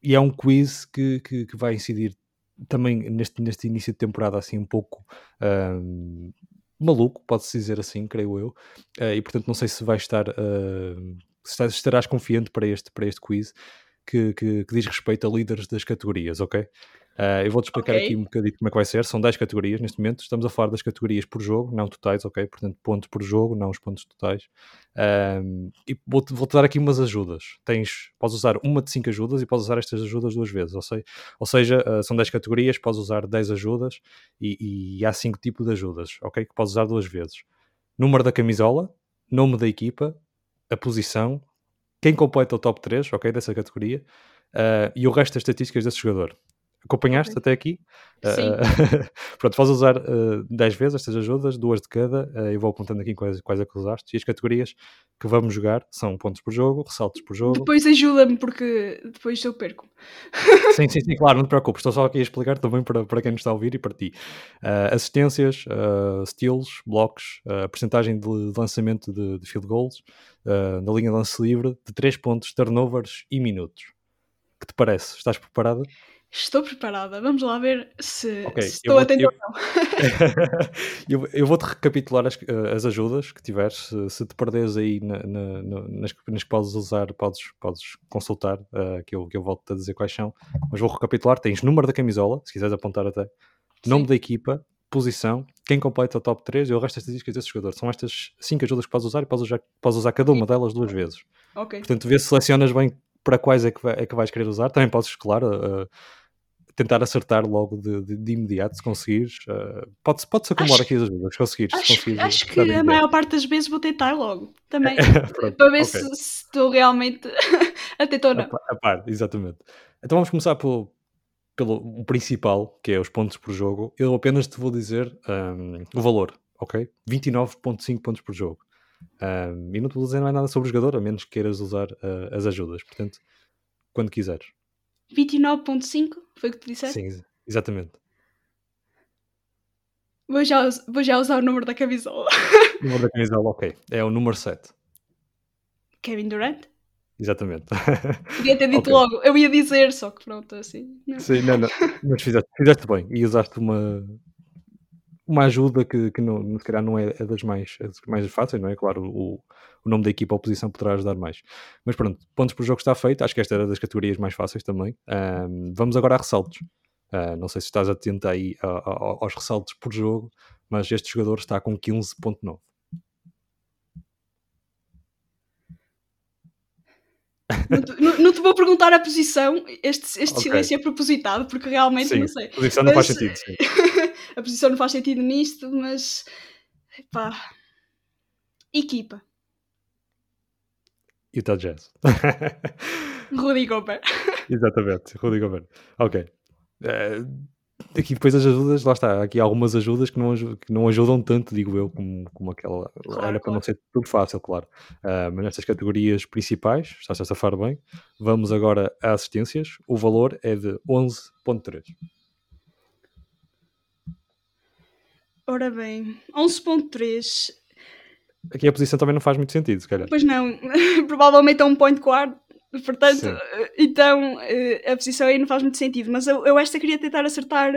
S1: E é um quiz que, que, que vai incidir também neste, neste início de temporada assim um pouco maluco, pode-se dizer assim, creio eu. Ah, e portanto não sei se vai estar ah, se estarás confiante para este, para este quiz que, que, que diz respeito a líderes das categorias, ok? Ah, eu vou-te explicar
S2: Ok.
S1: aqui um bocadinho como é que vai ser. São 10 categorias neste momento. Estamos a falar das categorias por jogo, não totais, ok? Portanto, pontos por jogo, não os pontos totais. Ahm, e vou-te vou-te dar aqui umas ajudas. Tens, podes usar uma de 5 ajudas e podes usar estas ajudas duas vezes. Ou, sei, ou seja, ah, são 10 categorias, podes usar 10 ajudas e, e há 5 tipos de ajudas, ok? Que podes usar duas vezes. Número da camisola, nome da equipa, a posição, quem completa o top 3, ok? Dessa categoria ah, e o resto das estatísticas desse jogador. Acompanhaste
S2: Ok.
S1: até aqui?
S2: Sim.
S1: Ah, pronto, podes usar uh, 10 vezes estas ajudas, duas de cada. ah, eu vou apontando aqui quais, quais é que usaste. E as categorias que vamos jogar são pontos por jogo, ressaltos por jogo.
S2: Depois ajuda-me porque depois eu perco.
S1: Sim, sim, sim, claro, não te preocupes. Estou só aqui a explicar também para, para quem nos está a ouvir e para ti. Ah, assistências, uh, steals, blocos, a porcentagem de lançamento de, de field goals, ah, na linha de lance livre, de 3 pontos, turnovers e minutos. que te parece? Estás preparada?
S2: Estou preparada. Vamos lá ver se,
S1: Ok,
S2: se estou atento ou não.
S1: eu, eu vou-te recapitular as, eh, as ajudas que tiveres. Se, se te perderes aí na- na- na- nas, que- nas que podes usar, podes, podes consultar, eh, que, eu, que eu volto a dizer quais são. Mas vou recapitular: tens número da camisola, se quiseres apontar até, nome
S2: Sim.
S1: da equipa, posição, quem completa o top 3 e o resto das estatísticas desse jogador. São estas 5 ajudas que podes usar e podes usar, podes usar cada uma delas duas vezes.
S2: Ok.
S1: Portanto, vê se selecionas bem para quais é que, vai- é que vais querer usar. Também podes, claro, uh, tentar acertar logo de, de- de imediato, se conseguires. Uh, pode, pode-se acumular
S2: Acho-
S1: aqui as ajudas, se conseguires. se
S2: Acho,
S1: conseguires
S2: acho que a maior parte das vezes vou tentar logo. Também.
S1: Pronto,
S2: para ver
S1: ok.
S2: se, se estou realmente atento ou
S1: A,
S2: não.
S1: pa- a par, exatamente. Então vamos começar pelo, pelo principal, que é os pontos por jogo. Eu apenas te vou dizer um, o valor, ok? 29.5 pontos por jogo. Um, e não te vou dizer mais nada sobre o jogador, a menos que queiras usar uh, as ajudas. Portanto, quando quiseres.
S2: 29.5 foi o que tu disseste?
S1: Sim, ex- exatamente.
S2: Vou já, vou já usar o número da camisola.
S1: Número da camisola, ok. É o número 7.
S2: Kevin Durant?
S1: Exatamente.
S2: Podia ter dito
S1: Ok.
S2: logo. Eu ia dizer, só que pronto, assim. não.
S1: Sim, não, não. Mas fizeste, fizeste bem. E usaste uma, uma ajuda que, que não, se calhar não é, é das mais, é mais fáceis, não é? Claro, o, o nome da equipa, a oposição poderá ajudar mais. Mas pronto, pontos por jogo está feito. Acho que esta era das categorias mais fáceis também. Ahm, vamos agora a ressaltos. Uh, não sei se estás atento aí a, a, aos ressaltos por jogo, mas este jogador está com 15.9.
S2: Não te, não, não te, vou perguntar a posição, este, este okay. silêncio é propositado, porque realmente
S1: sim,
S2: não sei.
S1: A posição mas, não faz sentido. Sim.
S2: a posição não faz sentido nisto, mas pá. Equipa.
S1: Utah Jazz.
S2: Rudy Gobert.
S1: Exatamente, Rudy Gobert. Ok. Uh, aqui depois as ajudas, lá está, aqui há algumas ajudas que não, que não ajudam tanto, digo eu, como, como aquela. Claro, era para claro. não ser tudo fácil, claro. Uh, mas nestas categorias principais, está-se a safar bem. Vamos agora a assistências. O valor é de 11,3.
S2: Ora bem, 11.3.
S1: Aqui a posição também não faz muito sentido, se calhar.
S2: Pois não, provavelmente é um point guard, portanto, Sim. então eh, a posição aí não faz muito sentido. Mas eu, eu esta queria tentar acertar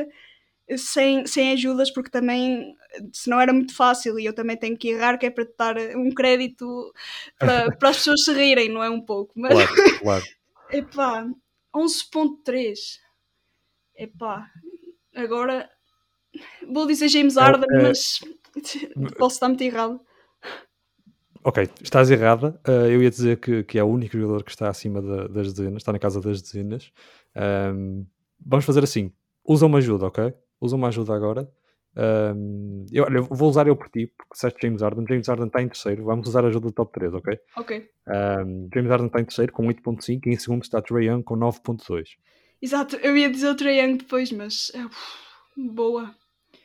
S2: sem, sem ajudas, porque também senão era muito fácil e eu também tenho que errar, que é para dar um crédito para, para as pessoas se rirem, não é um pouco. Mas,
S1: claro, claro.
S2: epá, 11.3. Epá, agora Vou dizer James Harden, é, é... mas posso estar muito errado.
S1: Ok, estás errada. Uh, eu ia dizer que, que é o único jogador que está acima de, das dezenas, está na casa das dezenas. Um, vamos fazer assim: usa uma ajuda, ok? Usa uma ajuda agora. Um, eu, olha, vou usar eu por ti, porque disseste James Harden. James Harden está em terceiro. Vamos usar a ajuda do top 3, ok?
S2: Ok.
S1: Um, James Harden está em terceiro com 8.5 e em segundo está Trae Young com 9.2.
S2: Exato, eu ia dizer o Trae Young depois, mas uh, boa.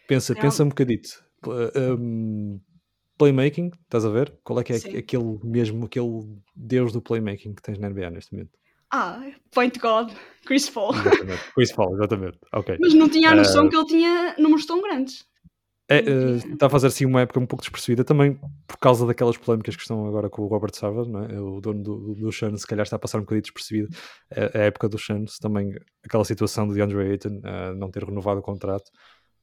S1: Pensa, é pensa um bocadito. Um, playmaking, estás a ver? Qual é que é Sim. aquele mesmo, aquele deus do playmaking que tens na NBA neste momento?
S2: Ah, Point God, Chris Paul.
S1: Exatamente. Chris Paul, exatamente. Okay.
S2: Mas não tinha a noção uh, que ele tinha números tão grandes.
S1: É, uh, está a fazer assim uma época um pouco despercebida também por causa daquelas polémicas que estão agora com o Robert não é? o dono do, do Suns, se calhar está a passar um bocadinho despercebido. A, a época do Suns também, aquela situação de DeAndre Ayton uh, não ter renovado o contrato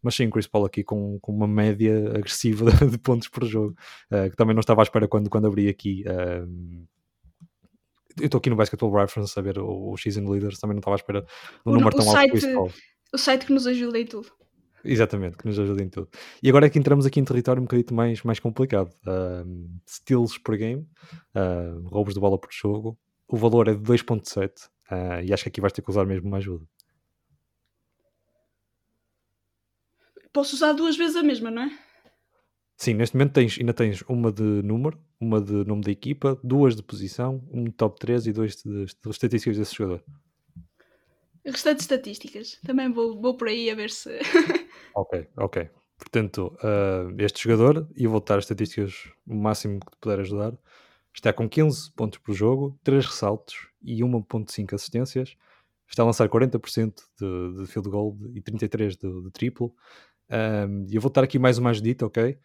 S1: mas sim, Chris Paul aqui com, com uma média agressiva de pontos por jogo, uh, que também não estava à espera quando, quando abri aqui. Uh, eu estou aqui no Basketball Reference a ver o, o Season Leaders, também não estava à espera um o, número tão alto Chris Paul.
S2: O site que nos ajuda em tudo.
S1: Exatamente, que nos ajuda em tudo. E agora é que entramos aqui em território um bocadinho mais, mais complicado. Uh, steals por game, uh, roubos de bola por jogo. O valor é de 2.7 uh, e acho que aqui vais ter que usar mesmo uma ajuda.
S2: Posso usar duas vezes a mesma, não é?
S1: Sim, neste momento tens, ainda tens uma de número, uma de nome da equipa, duas de posição, um de top 3 e dois de, de estatísticas desse jogador.
S2: Restantes estatísticas. Também vou, vou por aí a ver se.
S1: ok, ok. Portanto, uh, este jogador, e vou dar as estatísticas o máximo que te puder ajudar, está com 15 pontos por jogo, 3 ressaltos e 1.5 assistências. Está a lançar 40% de, de field goal e 33% de, de triplo. Um, eu vou dar aqui mais uma ajudita, ok?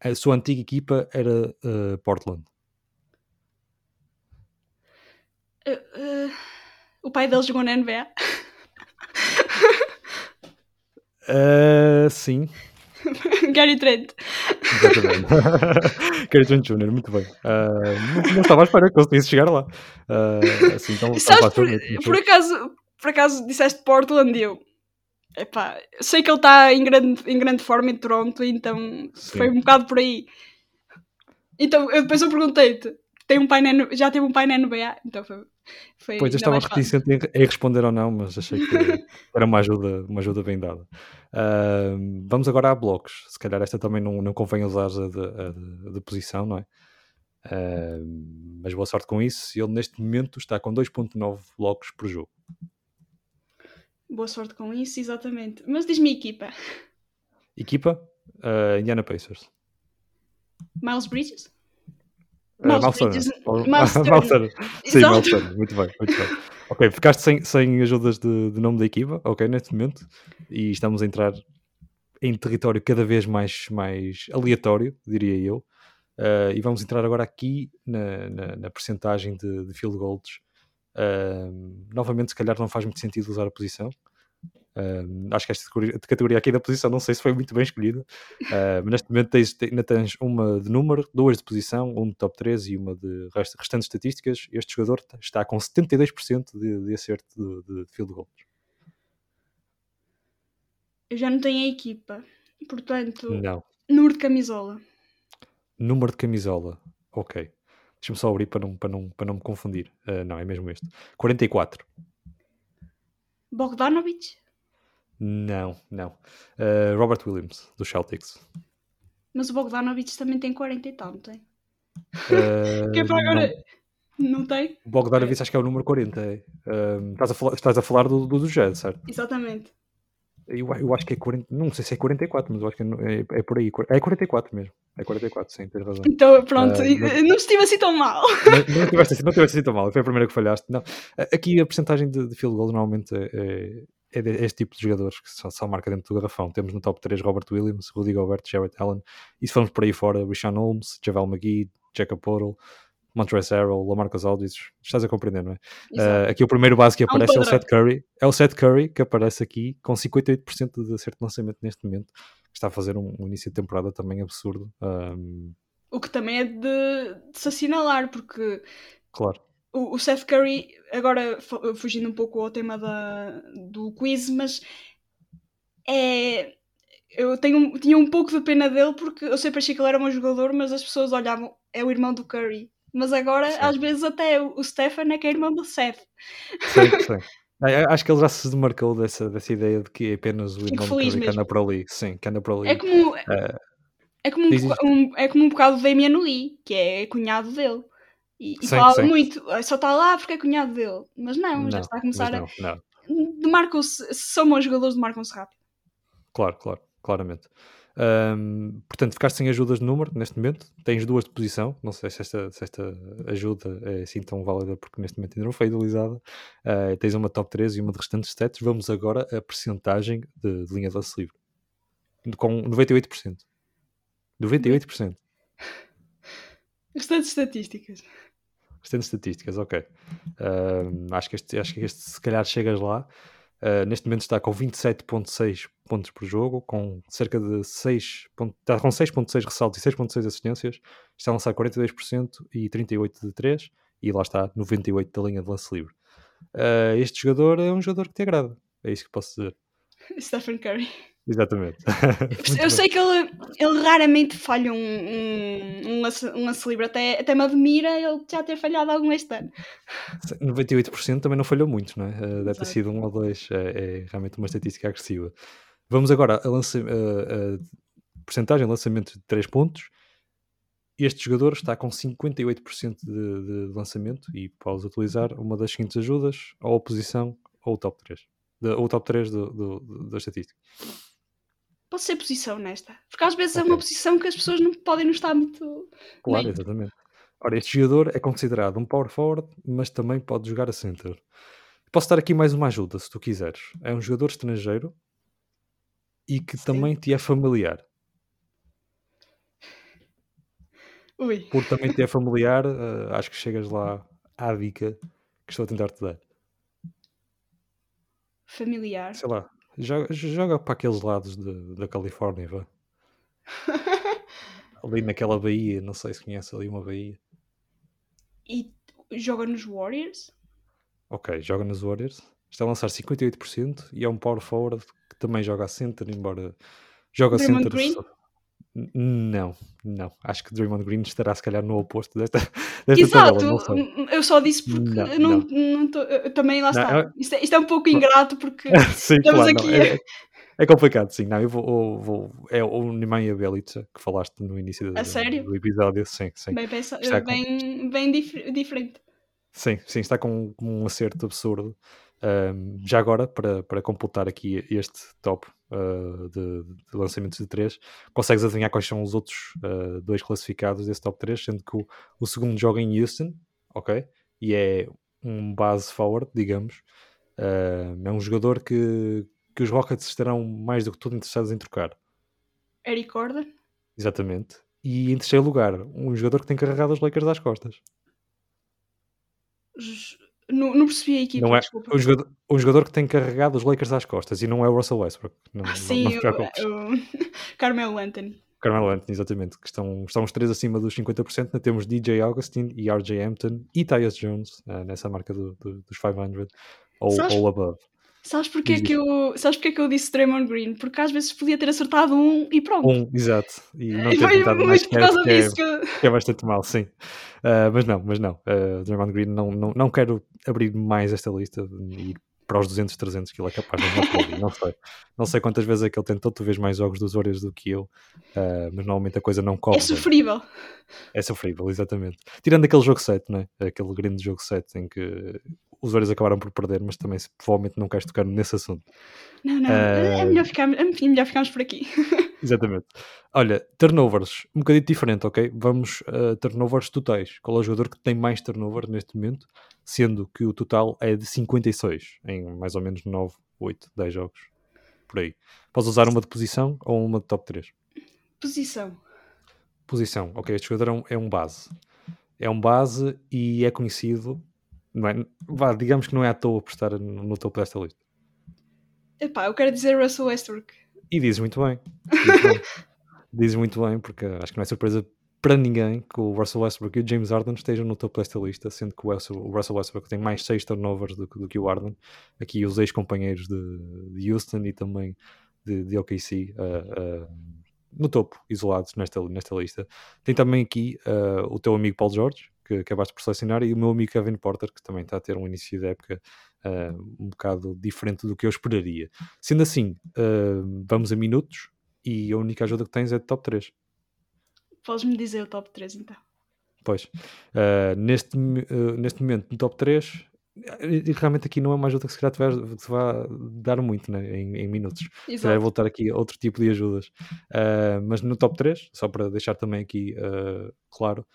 S1: A sua antiga equipa era uh, Portland.
S2: Uh, uh, o pai deles jogou na NBA?
S1: sim.
S2: Gary Trent.
S1: Exatamente. Gary Trent Jr., muito bem. não, não, estava à espera que conseguisse chegar lá. assim, então,
S2: Sabes, por, por, acaso, por acaso disseste Portland e eu Epá, sei que ele está em grande, em grande forma em Toronto, então Sim. foi um bocado por aí. Então, eu, depois eu perguntei-te, tem um pai na, já teve um pai na NBA? Então foi, foi
S1: pois eu estava reticente em, em, responder ou não, mas achei que era uma ajuda, uma ajuda bem dada. Uh, vamos agora a blocos. Se calhar esta também não, não convém usar a de, a de, de posição, não é? Uh, mas boa sorte com isso. Ele neste momento está com 2.9 blocos por jogo.
S2: Boa sorte com isso, exatamente. Mas diz-me equipa.
S1: Equipa? Uh, Indiana Pacers.
S2: Miles Bridges?
S1: Uh, Miles, Bridges. Miles Turner. Sim, Miles Turner. Muito bem, muito bem. Ok, ficaste sem, sem ajudas de, de nome da equipa, ok, neste momento. E estamos a entrar em território cada vez mais, mais aleatório, diria eu. Uh, e vamos entrar agora aqui na, na, na percentagem de, de field goals Uh, novamente, se calhar não faz muito sentido usar a posição. Uh, acho que esta categoria aqui da posição não sei se foi muito bem escolhida, uh, mas neste momento tens, ainda tens uma de número, duas de posição, um de top 3 e uma de rest, restantes estatísticas. Este jogador está com 72% de, de acerto de, de field goals.
S2: Eu já não tenho a equipa. Portanto,
S1: Não.
S2: número de camisola.
S1: Número de camisola. Ok. Deixa-me só abrir para não, para não, para não me confundir. Uh, não, é mesmo este. 44.
S2: Bogdanovic?
S1: Não, não. Uh, Robert Williams, do Celtics.
S2: Mas o Bogdanovic também tem 40 e tal, não tem?
S1: Uh,
S2: que é para agora. Não, não tem?
S1: O Bogdanovic acho que é o número 40. É. Uh, estás, a falar, estás a falar do, do, do Jazz, certo?
S2: Exatamente.
S1: Eu, eu acho que é 40, não sei se é 44, mas eu acho que é, é, é por aí. É 44 mesmo. É 44, sim, tens razão.
S2: Então, pronto, uh, mas, não estive assim tão mal.
S1: Não, não, tiveste, assim, não tiveste assim tão mal, foi a primeira que falhaste. Não. Aqui a porcentagem de, de field goal normalmente é, é, é este tipo de jogadores que só, só marca dentro do garrafão. Temos no top 3 Robert Williams, Rudy Gobert, Jarrett Allen. E se formos por aí fora, Richard Holmes, Javel McGee, Jacob Portal, Montrezl Harrell, Lamarcus Aldridge, estás a compreender, não é? Uh, aqui o primeiro base que aparece é o Seth Curry, é o Seth Curry que aparece aqui com 58% de acerto de lançamento neste momento, está a fazer um, um início de temporada também absurdo. Um...
S2: O que também é de, de, se assinalar, porque
S1: claro.
S2: o, o Seth Curry, agora fugindo um pouco ao tema da, do quiz, mas é eu tenho, tinha um pouco de pena dele porque eu sempre achei que ele era um jogador, mas as pessoas olhavam, é o irmão do Curry. Mas agora, sim. às vezes, até o Stefan é que é irmão do Seth.
S1: Sim, sim. Acho que ele já se demarcou dessa, dessa ideia de que é apenas o irmão do Curry que anda por ali. Sim, que anda por ali.
S2: É como, uh, é como, um, um, é como um bocado do Damian Lee, que é cunhado dele. E, e sim, fala sim. muito, só está lá porque é cunhado dele. Mas não, não já está a começar não, a. Não. Demarcam-se, são bons jogadores, demarcam-se rápido.
S1: Claro, claro, claramente. Um, portanto, ficaste sem ajudas de número neste momento. Tens duas de posição. Não sei se esta, se esta ajuda é assim tão válida, porque neste momento ainda não foi idealizada. Uh, tens uma top 3 e uma de restantes stats. Vamos agora a percentagem de, de linha de lance livre com 98%. 98%.
S2: Restantes estatísticas.
S1: Restantes estatísticas, ok. Uh, acho, que este, acho que este, se calhar, chegas lá. Uh, neste momento está com 27.6 pontos por jogo, com cerca de 6. Está com 6.6 ressaltos e 6.6 assistências. Está a lançar 42% e 38% de 3. E lá está, 98% da linha de lance livre. Uh, este jogador é um jogador que te agrada. É isso que posso dizer.
S2: Stephen Curry.
S1: Exatamente.
S2: eu sei que ele, ele raramente falha um, um, um, lance, um lance livre, até, até me admira ele já ter falhado algum este ano.
S1: 98% também não falhou muito, não é? Uh, deve ter sido um ou dois, é, é, realmente uma estatística agressiva. Vamos agora a, lança, porcentagem de lançamento de 3 pontos. Este jogador está com 58% de, de lançamento e podes utilizar uma das seguintes ajudas, ou a posição ou o top 3. De, ou o top 3 do, do, da estatística.
S2: Pode ser posição nesta. Porque às vezes okay. é uma posição que as pessoas não podem não estar muito.
S1: Claro, bem. exatamente. Ora, este jogador é considerado um power forward, mas também pode jogar a center. Posso dar aqui mais uma ajuda, se tu quiseres. É um jogador estrangeiro e que Sim. também te é familiar.
S2: Ui.
S1: Por também te é familiar, uh, acho que chegas lá à dica que estou a tentar te dar.
S2: Familiar.
S1: Sei lá, Joga, joga para aqueles lados de, da Califórnia, vá. ali naquela baía, não sei se conhece ali uma baía.
S2: E joga nos Warriors?
S1: Ok, joga nos Warriors. Está a lançar 58% e é um power forward também joga a center, embora joga a center. Green? Não, não. Acho que Draymond Green estará se calhar no oposto desta, desta
S2: Exato, tabela, eu só disse porque não, não, não. não tô, também lá está. Não, isto, é, isto, é, um pouco ingrato porque
S1: sim, estamos claro, aqui. É, é, complicado, sim. Não, eu vou, eu vou é o Nemanja Belica que falaste no início do, do, episódio. Sim, sim.
S2: Bem, bem, com... bem dif diferente.
S1: Sim, sim, está com um acerto absurdo. Um, já agora, para, para completar aqui este top uh, de, de, lançamentos de 3, consegues adivinhar quais são os outros uh, dois classificados desse top 3, sendo que o, o, segundo joga em Houston, ok? E é um base forward, digamos. Uh, é um jogador que, que os Rockets estarão mais do que tudo interessados em trocar.
S2: Eric Gordon?
S1: Exatamente. E em terceiro lugar, um jogador que tem carregado os Lakers às costas.
S2: Não, não percebi a equipa,
S1: não é,
S2: desculpa.
S1: O jogador, o jogador que tem carregado os Lakers às costas e não é o Russell Westbrook. Não,
S2: ah, sim, não, não o, o Carmelo Anthony.
S1: Carmelo Anthony, exatamente. Que estão, estão os três acima dos 50%. Né? Temos DJ Augustin e RJ Hampton e Tyus Jones uh, nessa marca do, do, dos 500 ou, ou above.
S2: Sabes porque, é que eu, sabes porque é que eu disse Draymond Green? Porque às vezes podia ter acertado um e pronto.
S1: Um, exato. E não
S2: E
S1: ter
S2: foi
S1: tentado mais
S2: muito por causa
S1: é,
S2: disso que eu...
S1: que é bastante mal, sim. Uh, mas não, mas não. Uh, Draymond Green não, não, não quero abrir mais esta lista e ir para os 200, 300 que ele é capaz de ali. Não sei. Não sei quantas vezes é que ele tentou. Tu vês mais jogos dos Warriors do que eu. Uh, mas normalmente a coisa não corre.
S2: É sofrível.
S1: É sofrível, exatamente. Tirando aquele jogo 7, né? aquele grande jogo 7 em que os Warriors acabaram por perder, mas também provavelmente não queres tocar nesse assunto.
S2: Não, não. É,
S1: Ah.
S2: melhor ficar, é melhor ficarmos por aqui.
S1: Exatamente. Olha, turnovers, um bocadinho diferente, ok? Vamos a turnovers totais. Qual é o jogador que tem mais turnover neste momento? Sendo que o total é de 56 em mais ou menos 9, 8, 10 jogos. Por aí. Podes usar uma de posição ou uma de top 3.
S2: Posição.
S1: Posição, ok? Este jogador é um, é um base. É um base e é conhecido. Não é, vá, digamos que não é à toa por estar no, no topo desta lista.
S2: Epá, eu quero dizer Russell Westbrook.
S1: E dizes muito bem. Muito bem. dizes muito bem, porque acho que não é surpresa para ninguém que o Russell Westbrook e o James Harden estejam no topo desta lista, sendo que o Russell, Westbrook tem mais 6 turnovers do, que- do que o Harden. Aqui os ex-companheiros de, de Houston e também de, de OKC ah, ah, no topo, isolados nesta, nesta lista. Tem também aqui ah, o teu amigo Paul George, que acabaste por selecionar, e o meu amigo Kevin Porter, que também está a ter um início de época ah, um bocado diferente do que eu esperaria. Sendo assim, ah, vamos a minutos e a única ajuda que tens é de top 3.
S2: Podes-me dizer o top 3 então.
S1: Pois, ah, neste, neste momento, no top 3, e realmente aqui não é uma ajuda que se calhar te vai, vai dar muito né, em, em minutos.
S2: Exato.
S1: voltar aqui a outro tipo de ajudas. Ah, mas no top 3, só para deixar também aqui ah, claro,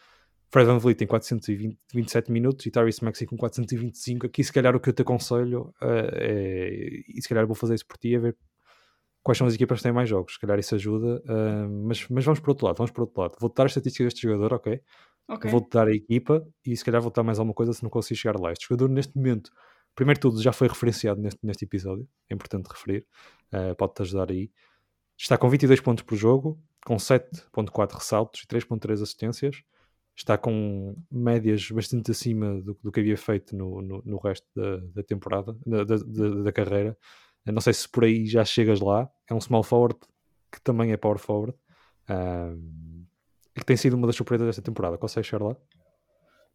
S1: Fred Van Vliet tem 427 minutos e Tyrese Maxey com 425. Aqui, se calhar, o que eu te aconselho ah, é, e se calhar vou fazer isso por ti, é ver quais são as equipas que têm mais jogos. Se calhar isso ajuda, ah, mas, mas vamos para outro lado. Vamos para outro lado. Vou-te dar a estatística deste jogador, ok?
S2: Ok.
S1: Vou-te dar a equipa e se calhar vou-te dar mais alguma coisa se não conseguir chegar lá. Este jogador, neste momento, primeiro de tudo, já foi referenciado neste, neste episódio, é importante referir, eh, pode-te ajudar aí. Está com 22 pontos por jogo, com 7.4 ressaltos e 3.3 assistências. Está com médias bastante acima do, do que havia feito no, no, no resto da, da temporada, da, da, da- carreira. Não sei se por aí já chegas lá. É um small forward que também é power forward. E que tem sido uma das surpresas desta temporada. Consegues chegar lá?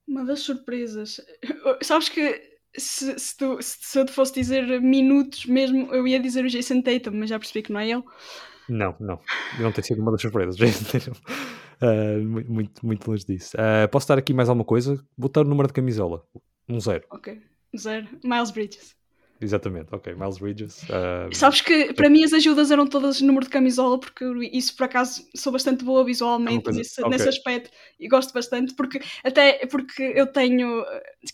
S2: Uma das surpresas. Sabes que se, se, tu- se- se eu te fosse dizer minutos mesmo, eu ia dizer o Jason Tatum, mas já percebi que não é ele.
S1: Não, não. Não tem sido uma das surpresas. Mu- muito, muito longe disso. Ah, posso dar aqui mais alguma coisa? Vou dar o número de camisola. Um zero.
S2: Ok. Zero. Miles Bridges.
S1: Exatamente. Ok. Miles Bridges. ah,
S2: Sabes que para mim as ajudas eram todas número de camisola, porque isso por acaso sou bastante boa visualmente
S1: coisa-
S2: nesse,
S1: ok.
S2: nesse aspecto e gosto bastante, porque até porque eu tenho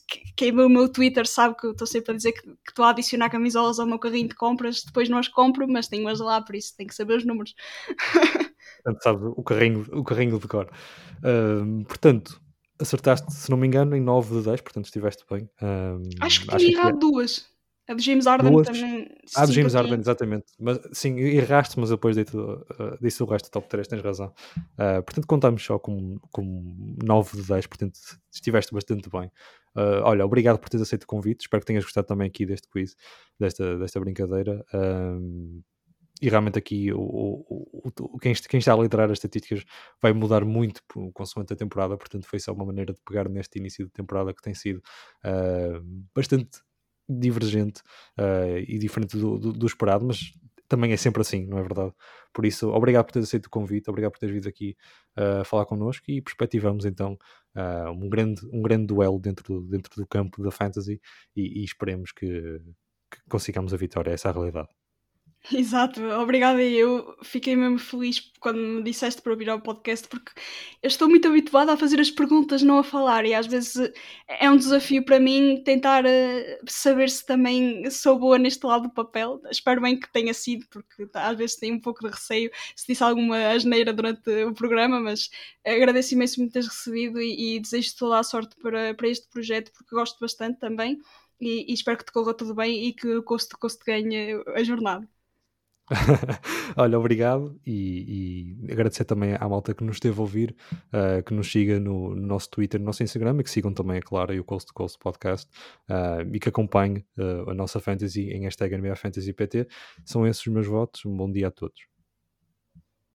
S2: que- quem vê o meu Twitter sabe que eu estou sempre a dizer que que estou a adicionar camisolas ao meu carrinho de compras, depois não as compro, mas tenho-as lá, por isso tenho que saber os números.
S1: Portanto, sabe, o carrinho, o carrinho de cor. Portanto, acertaste, se não me engano, em 9 de 10, portanto estiveste bem.
S2: Acho que tinha errado duas. A do James Harden
S1: Duas?
S2: também.
S1: Ah, do James
S2: tinha.
S1: exatamente. Mas, sim, erraste, mas depois disse, disse o resto do top 3, tens razão. Ah, portanto, contamos só com, com 9 de 10, portanto, estiveste bastante bem. Ah, olha, obrigado por teres aceito o convite, espero que tenhas gostado também aqui deste quiz, desta, desta brincadeira. E realmente aqui o, o- o- quem, quem está a liderar as estatísticas vai mudar muito consoante a temporada, portanto foi só uma maneira de pegar neste início de temporada que tem sido ah, bastante divergente ah, e diferente do, do- do esperado, mas também é sempre assim, não é verdade? Por isso, obrigado por teres aceito o convite, obrigado por teres vindo aqui ah, falar connosco e perspectivamos então um, grande, um grande duelo dentro do, dentro do campo da fantasy e, e esperemos que, que consigamos a vitória, essa é a realidade.
S2: Exato, obrigada. Eu fiquei mesmo feliz quando me disseste para ouvir ao podcast, porque eu estou muito habituada a fazer as perguntas, não a falar, e às vezes é um desafio para mim tentar eh, saber se também sou boa neste lado do papel. Espero bem que tenha sido, porque às vezes tenho um pouco de receio se disse alguma asneira durante o programa, mas agradeço imenso me teres recebido e, e desejo toda a sorte para, para este projeto, porque gosto bastante também. E, e espero que te corra tudo bem e que o Coast to Coast ganhe a jornada.
S1: Olha, obrigado e, e, agradecer também à malta que nos esteve a ouvir, uh, que nos siga no, no, nosso Twitter, no nosso Instagram e que sigam também, é claro, o Coast to Coast Podcast uh, e que acompanhem uh, a nossa fantasy em hashtag NBA Fantasy PT. São esses os meus votos. Um bom dia a todos.